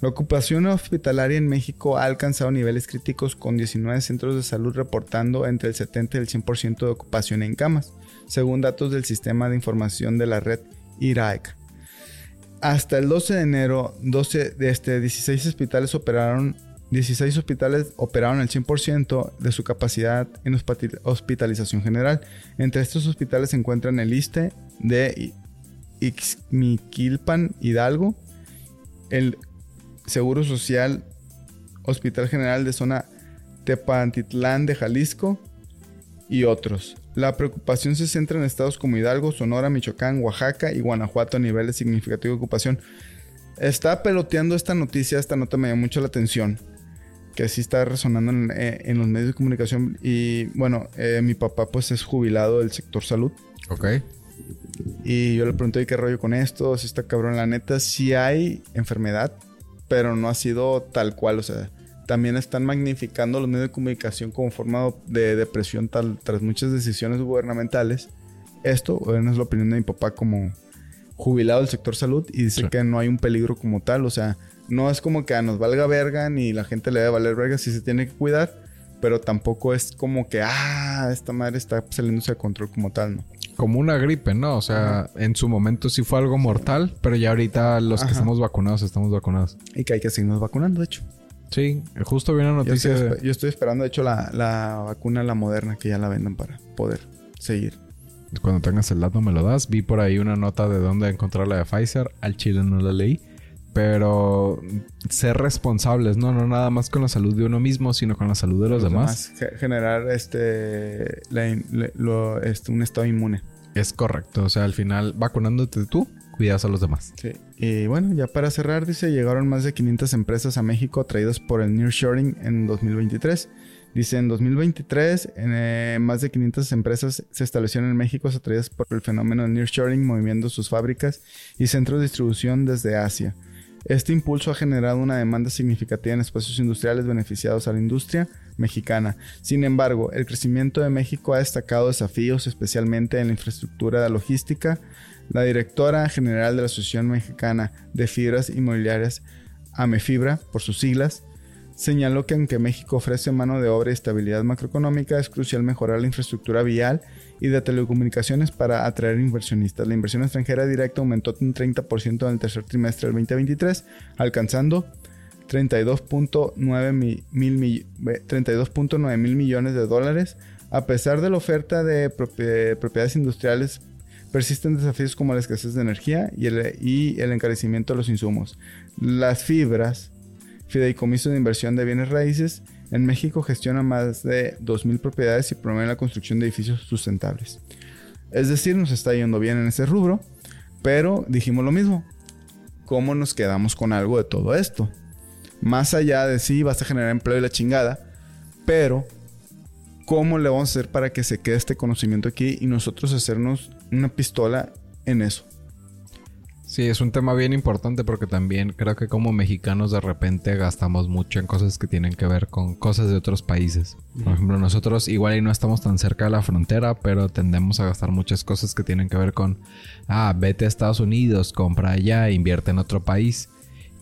La ocupación hospitalaria en México ha alcanzado niveles críticos con 19 centros de salud reportando entre el 70 y el 100% de ocupación en camas, según datos del sistema de información de la red IRAEC. Hasta el 12 de enero, 12 de este, 16 hospitales operaron 16 hospitales operaron el 100% de su capacidad en hospitalización general. Entre estos hospitales se encuentran el ISTE de Ixmiquilpan, Hidalgo, el Seguro Social Hospital General de Zona Tepantitlán de Jalisco y otros. La preocupación se centra en estados como Hidalgo, Sonora, Michoacán, Oaxaca y Guanajuato a niveles significativos de ocupación. Estaba peloteando esta noticia, esta nota me llamó mucho la atención. Que sí está resonando en, eh, en los medios de comunicación. Y bueno, eh, mi papá pues es jubilado del sector salud. Ok. Y yo le pregunté qué rollo con esto, si está cabrón. La neta, sí hay enfermedad, pero no ha sido tal cual. O sea, también están magnificando los medios de comunicación como forma de depresión tal, tras muchas decisiones gubernamentales. Esto, bueno, es la opinión de mi papá como jubilado del sector salud y dice Sí. que no hay un peligro como tal. O sea, no es como que a nos valga verga ni la gente le debe valer verga si se tiene que cuidar. Pero tampoco es como que, ah, esta madre está saliéndose de control como tal, ¿no? Como una gripe, ¿no? O sea, en su momento sí fue algo mortal, pero ya ahorita los que Ajá. estamos vacunados estamos vacunados. Y que hay que seguirnos vacunando, de hecho. Sí, justo vi una Yo noticia estoy, de- espe- yo estoy esperando, de hecho, la, la vacuna, la moderna, que ya la vendan para poder seguir. Cuando tengas el dato me lo das. Vi por ahí una nota de dónde encontrar la de Pfizer. Al chile no la leí. Pero ser responsables, ¿no? No nada más con la salud de uno mismo, sino con la salud de los, demás. Ge- Generar este, la lo- este, un estado inmune. Es correcto. O sea, al final, vacunándote tú, cuidas a los demás. Y bueno, ya para cerrar, dice, llegaron más de 500 empresas a México atraídas por el nearshoring en 2023. Dice, en 2023, eh, más de 500 empresas se establecieron en México atraídas por el fenómeno del nearshoring, moviendo sus fábricas y centros de distribución desde Asia. Este impulso ha generado una demanda significativa en espacios industriales beneficiados a la industria mexicana. Sin embargo, el crecimiento de México ha destacado desafíos, especialmente en la infraestructura de logística. La directora general de la Asociación Mexicana de Fibras Inmobiliarias, AMEFibra, por sus siglas, señaló que aunque México ofrece mano de obra y estabilidad macroeconómica, es crucial mejorar la infraestructura vial y de telecomunicaciones para atraer inversionistas. La inversión extranjera directa aumentó un 30% en el tercer trimestre del 2023, alcanzando 32.9 mil, millones de dólares. A pesar de la oferta de propiedades industriales, persisten desafíos como la escasez de energía y el, encarecimiento de los insumos. Las fibras fideicomiso de inversión de bienes raíces, en México gestiona más de 2.000 propiedades y promueve la construcción de edificios sustentables. Es decir, nos está yendo bien en ese rubro, pero dijimos lo mismo. ¿Cómo nos quedamos con algo de todo esto? Más allá de sí, vas a generar empleo y la chingada, pero ¿cómo le vamos a hacer para que se quede este conocimiento aquí y nosotros hacernos una pistola en eso? Sí, es un tema bien importante porque también creo que como mexicanos de repente gastamos mucho en cosas que tienen que ver con cosas de otros países. Por ejemplo, nosotros igual y no estamos tan cerca de la frontera, pero tendemos a gastar muchas cosas que tienen que ver con, ah, vete a Estados Unidos, compra allá, invierte en otro país.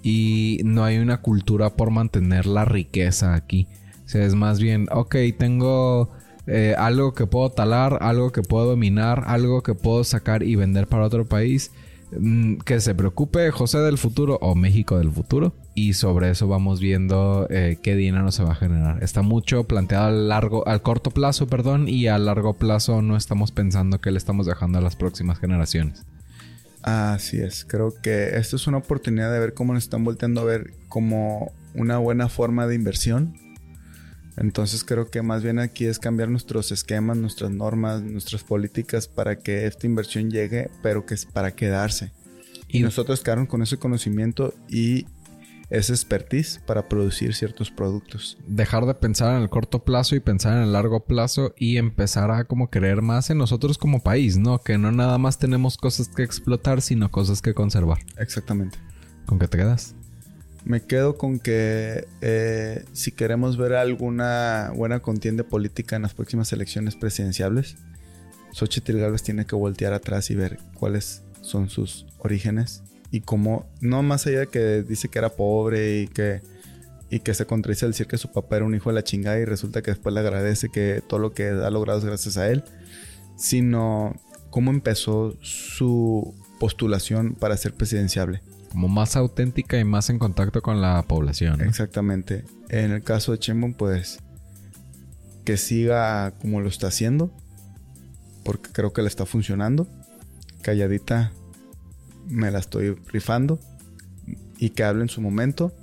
Y no hay una cultura por mantener la riqueza aquí. O sea, es más bien, ok, tengo... Eh, algo que puedo talar, algo que puedo minar, algo que puedo sacar y vender para otro país Mm, que se preocupe José del futuro o México del futuro. Y sobre eso vamos viendo eh, qué dinero se va a generar. Está mucho planteado al largo, al corto plazo, perdón, y a largo plazo no estamos pensando que le estamos dejando a las próximas generaciones. Así es, creo que esto es una oportunidad de ver cómo nos están volteando a ver como una buena forma de inversión entonces creo que más bien aquí es cambiar nuestros esquemas, nuestras normas, nuestras políticas para que esta inversión llegue, pero que es para quedarse. Y nosotros quedaron con ese conocimiento y esa expertise para producir ciertos productos. Dejar de pensar en el corto plazo y pensar en el largo plazo y empezar a como creer más en nosotros como país, ¿no? Que no nada más tenemos cosas que explotar, sino cosas que conservar. Exactamente. ¿Con qué te quedas? Me quedo con que eh, si queremos ver alguna buena contienda política en las próximas elecciones presidenciales, Xochitl Gálvez tiene que voltear atrás y ver cuáles son sus orígenes y cómo, no más allá de que dice que era pobre y que, y que se contradice al decir que su papá era un hijo de la chingada y resulta que después le agradece que todo lo que ha logrado es gracias a él, sino cómo empezó su postulación para ser presidenciable como más auténtica y más en contacto con la población. Exactamente. En el caso de Chembon, pues que siga como lo está haciendo, porque creo que le está funcionando. Calladita me la estoy rifando y que hable en su momento.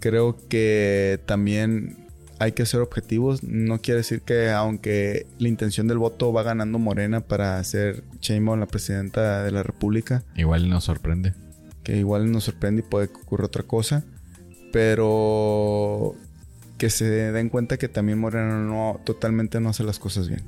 Creo que también hay que ser objetivos. No quiere decir que aunque la intención del voto va ganando Morena para ser Sheinbaum la presidenta de la República. Igual nos sorprende que igual nos sorprende y puede que ocurra otra cosa, pero que se den cuenta que también Moreno no totalmente no hace las cosas bien.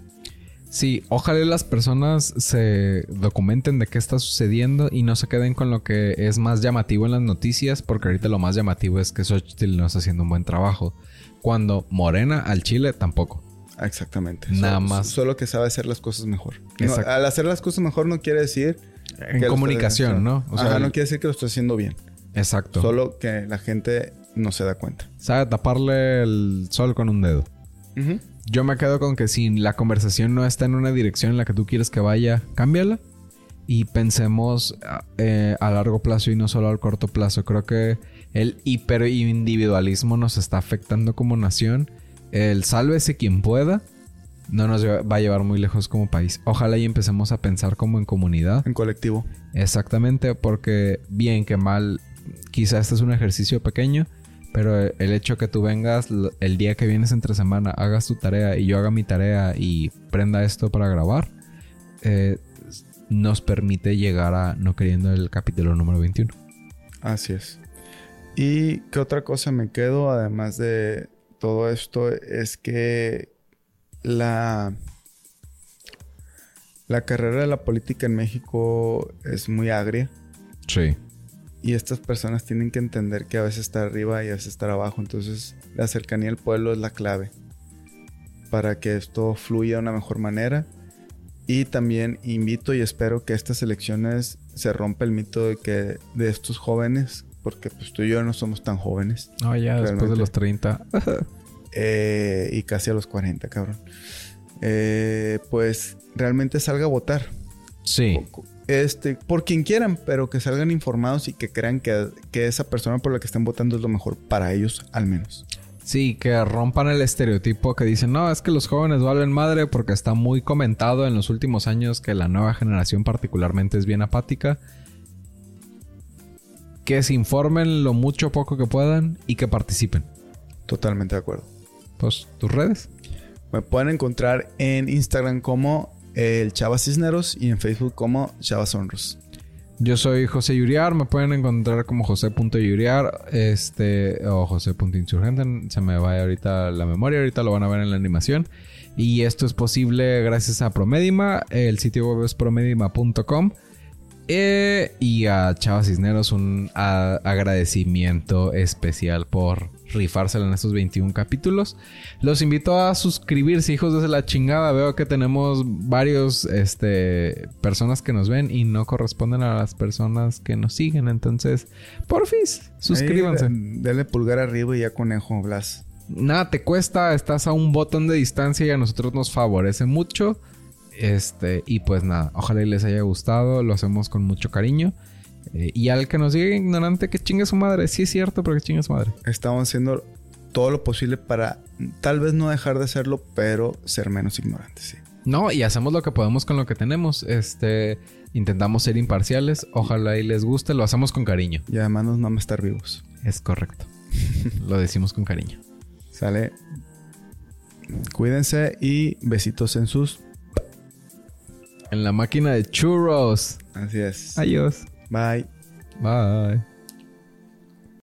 Sí, ojalá las personas se documenten de qué está sucediendo y no se queden con lo que es más llamativo en las noticias, porque ahorita lo más llamativo es que Xochitl no está haciendo un buen trabajo. Cuando Morena al Chile tampoco. Exactamente. Nada más. Solo que sabe hacer las cosas mejor. al hacer las cosas mejor no quiere decir en comunicación, ¿no? O sea, no quiere decir que lo esté haciendo bien. Exacto. Solo que la gente no se da cuenta. Sabe taparle el sol con un dedo. Yo me quedo con que si la conversación no está en una dirección en la que tú quieres que vaya, cámbiala. Y pensemos eh, a largo plazo y no solo al corto plazo. Creo que el hiperindividualismo nos está afectando como nación. El sálvese quien pueda no nos va a llevar muy lejos como país. Ojalá y empecemos a pensar como en comunidad. En colectivo. Exactamente, porque bien que mal, quizá este es un ejercicio pequeño, pero el hecho que tú vengas el día que vienes entre semana, hagas tu tarea y yo haga mi tarea y prenda esto para grabar, eh, nos permite llegar a no queriendo el capítulo número 21. Así es. ¿Y qué otra cosa me quedo además de todo esto? Es que la, la carrera de la política en México es muy agria. Sí. Y estas personas tienen que entender que a veces estar arriba y a veces estar abajo. Entonces la cercanía al pueblo es la clave para que esto fluya de una mejor manera. Y también invito y espero que estas elecciones se rompa el mito de que de estos jóvenes, porque pues tú y yo no somos tan jóvenes. No, ya después de los 30. Eh, y casi a los 40, cabrón. Eh, pues realmente salga a votar. Sí. Este, por quien quieran, pero que salgan informados y que crean que, que esa persona por la que están votando es lo mejor para ellos, al menos. Sí, que rompan el estereotipo que dicen, no, es que los jóvenes valen madre porque está muy comentado en los últimos años que la nueva generación particularmente es bien apática. Que se informen lo mucho o poco que puedan y que participen. Totalmente de acuerdo. Pues, tus redes. Me pueden encontrar en Instagram como el Chava Cisneros y en Facebook como Chava Sonros. Yo soy José Yuriar, me pueden encontrar como José.yuriar este, o José.insurgente, se me va ahorita la memoria, ahorita lo van a ver en la animación. Y esto es posible gracias a Promedima, el sitio web es promedima.com. Eh, y a Chava Cisneros un agradecimiento especial por rifársela en estos 21 capítulos. Los invito a suscribirse, hijos de la chingada. Veo que tenemos varios este, personas que nos ven y no corresponden a las personas que nos siguen. Entonces, porfis, suscríbanse. Dale pulgar arriba y ya conejo, Blas. Nada te cuesta, estás a un botón de distancia y a nosotros nos favorece mucho. Este, y pues nada, ojalá les haya gustado, lo hacemos con mucho cariño. Eh, y al que nos diga ignorante que chingue su madre, sí es cierto, pero que chingue su madre. Estamos haciendo todo lo posible para tal vez no dejar de hacerlo, pero ser menos ignorantes, sí. No, y hacemos lo que podemos con lo que tenemos. Este, intentamos ser imparciales. Ojalá y les guste, lo hacemos con cariño. Y además nos mama estar vivos. Es correcto. lo decimos con cariño. Sale. Cuídense y besitos en sus. En la máquina de churros. Así es. Adiós. Bye. Bye.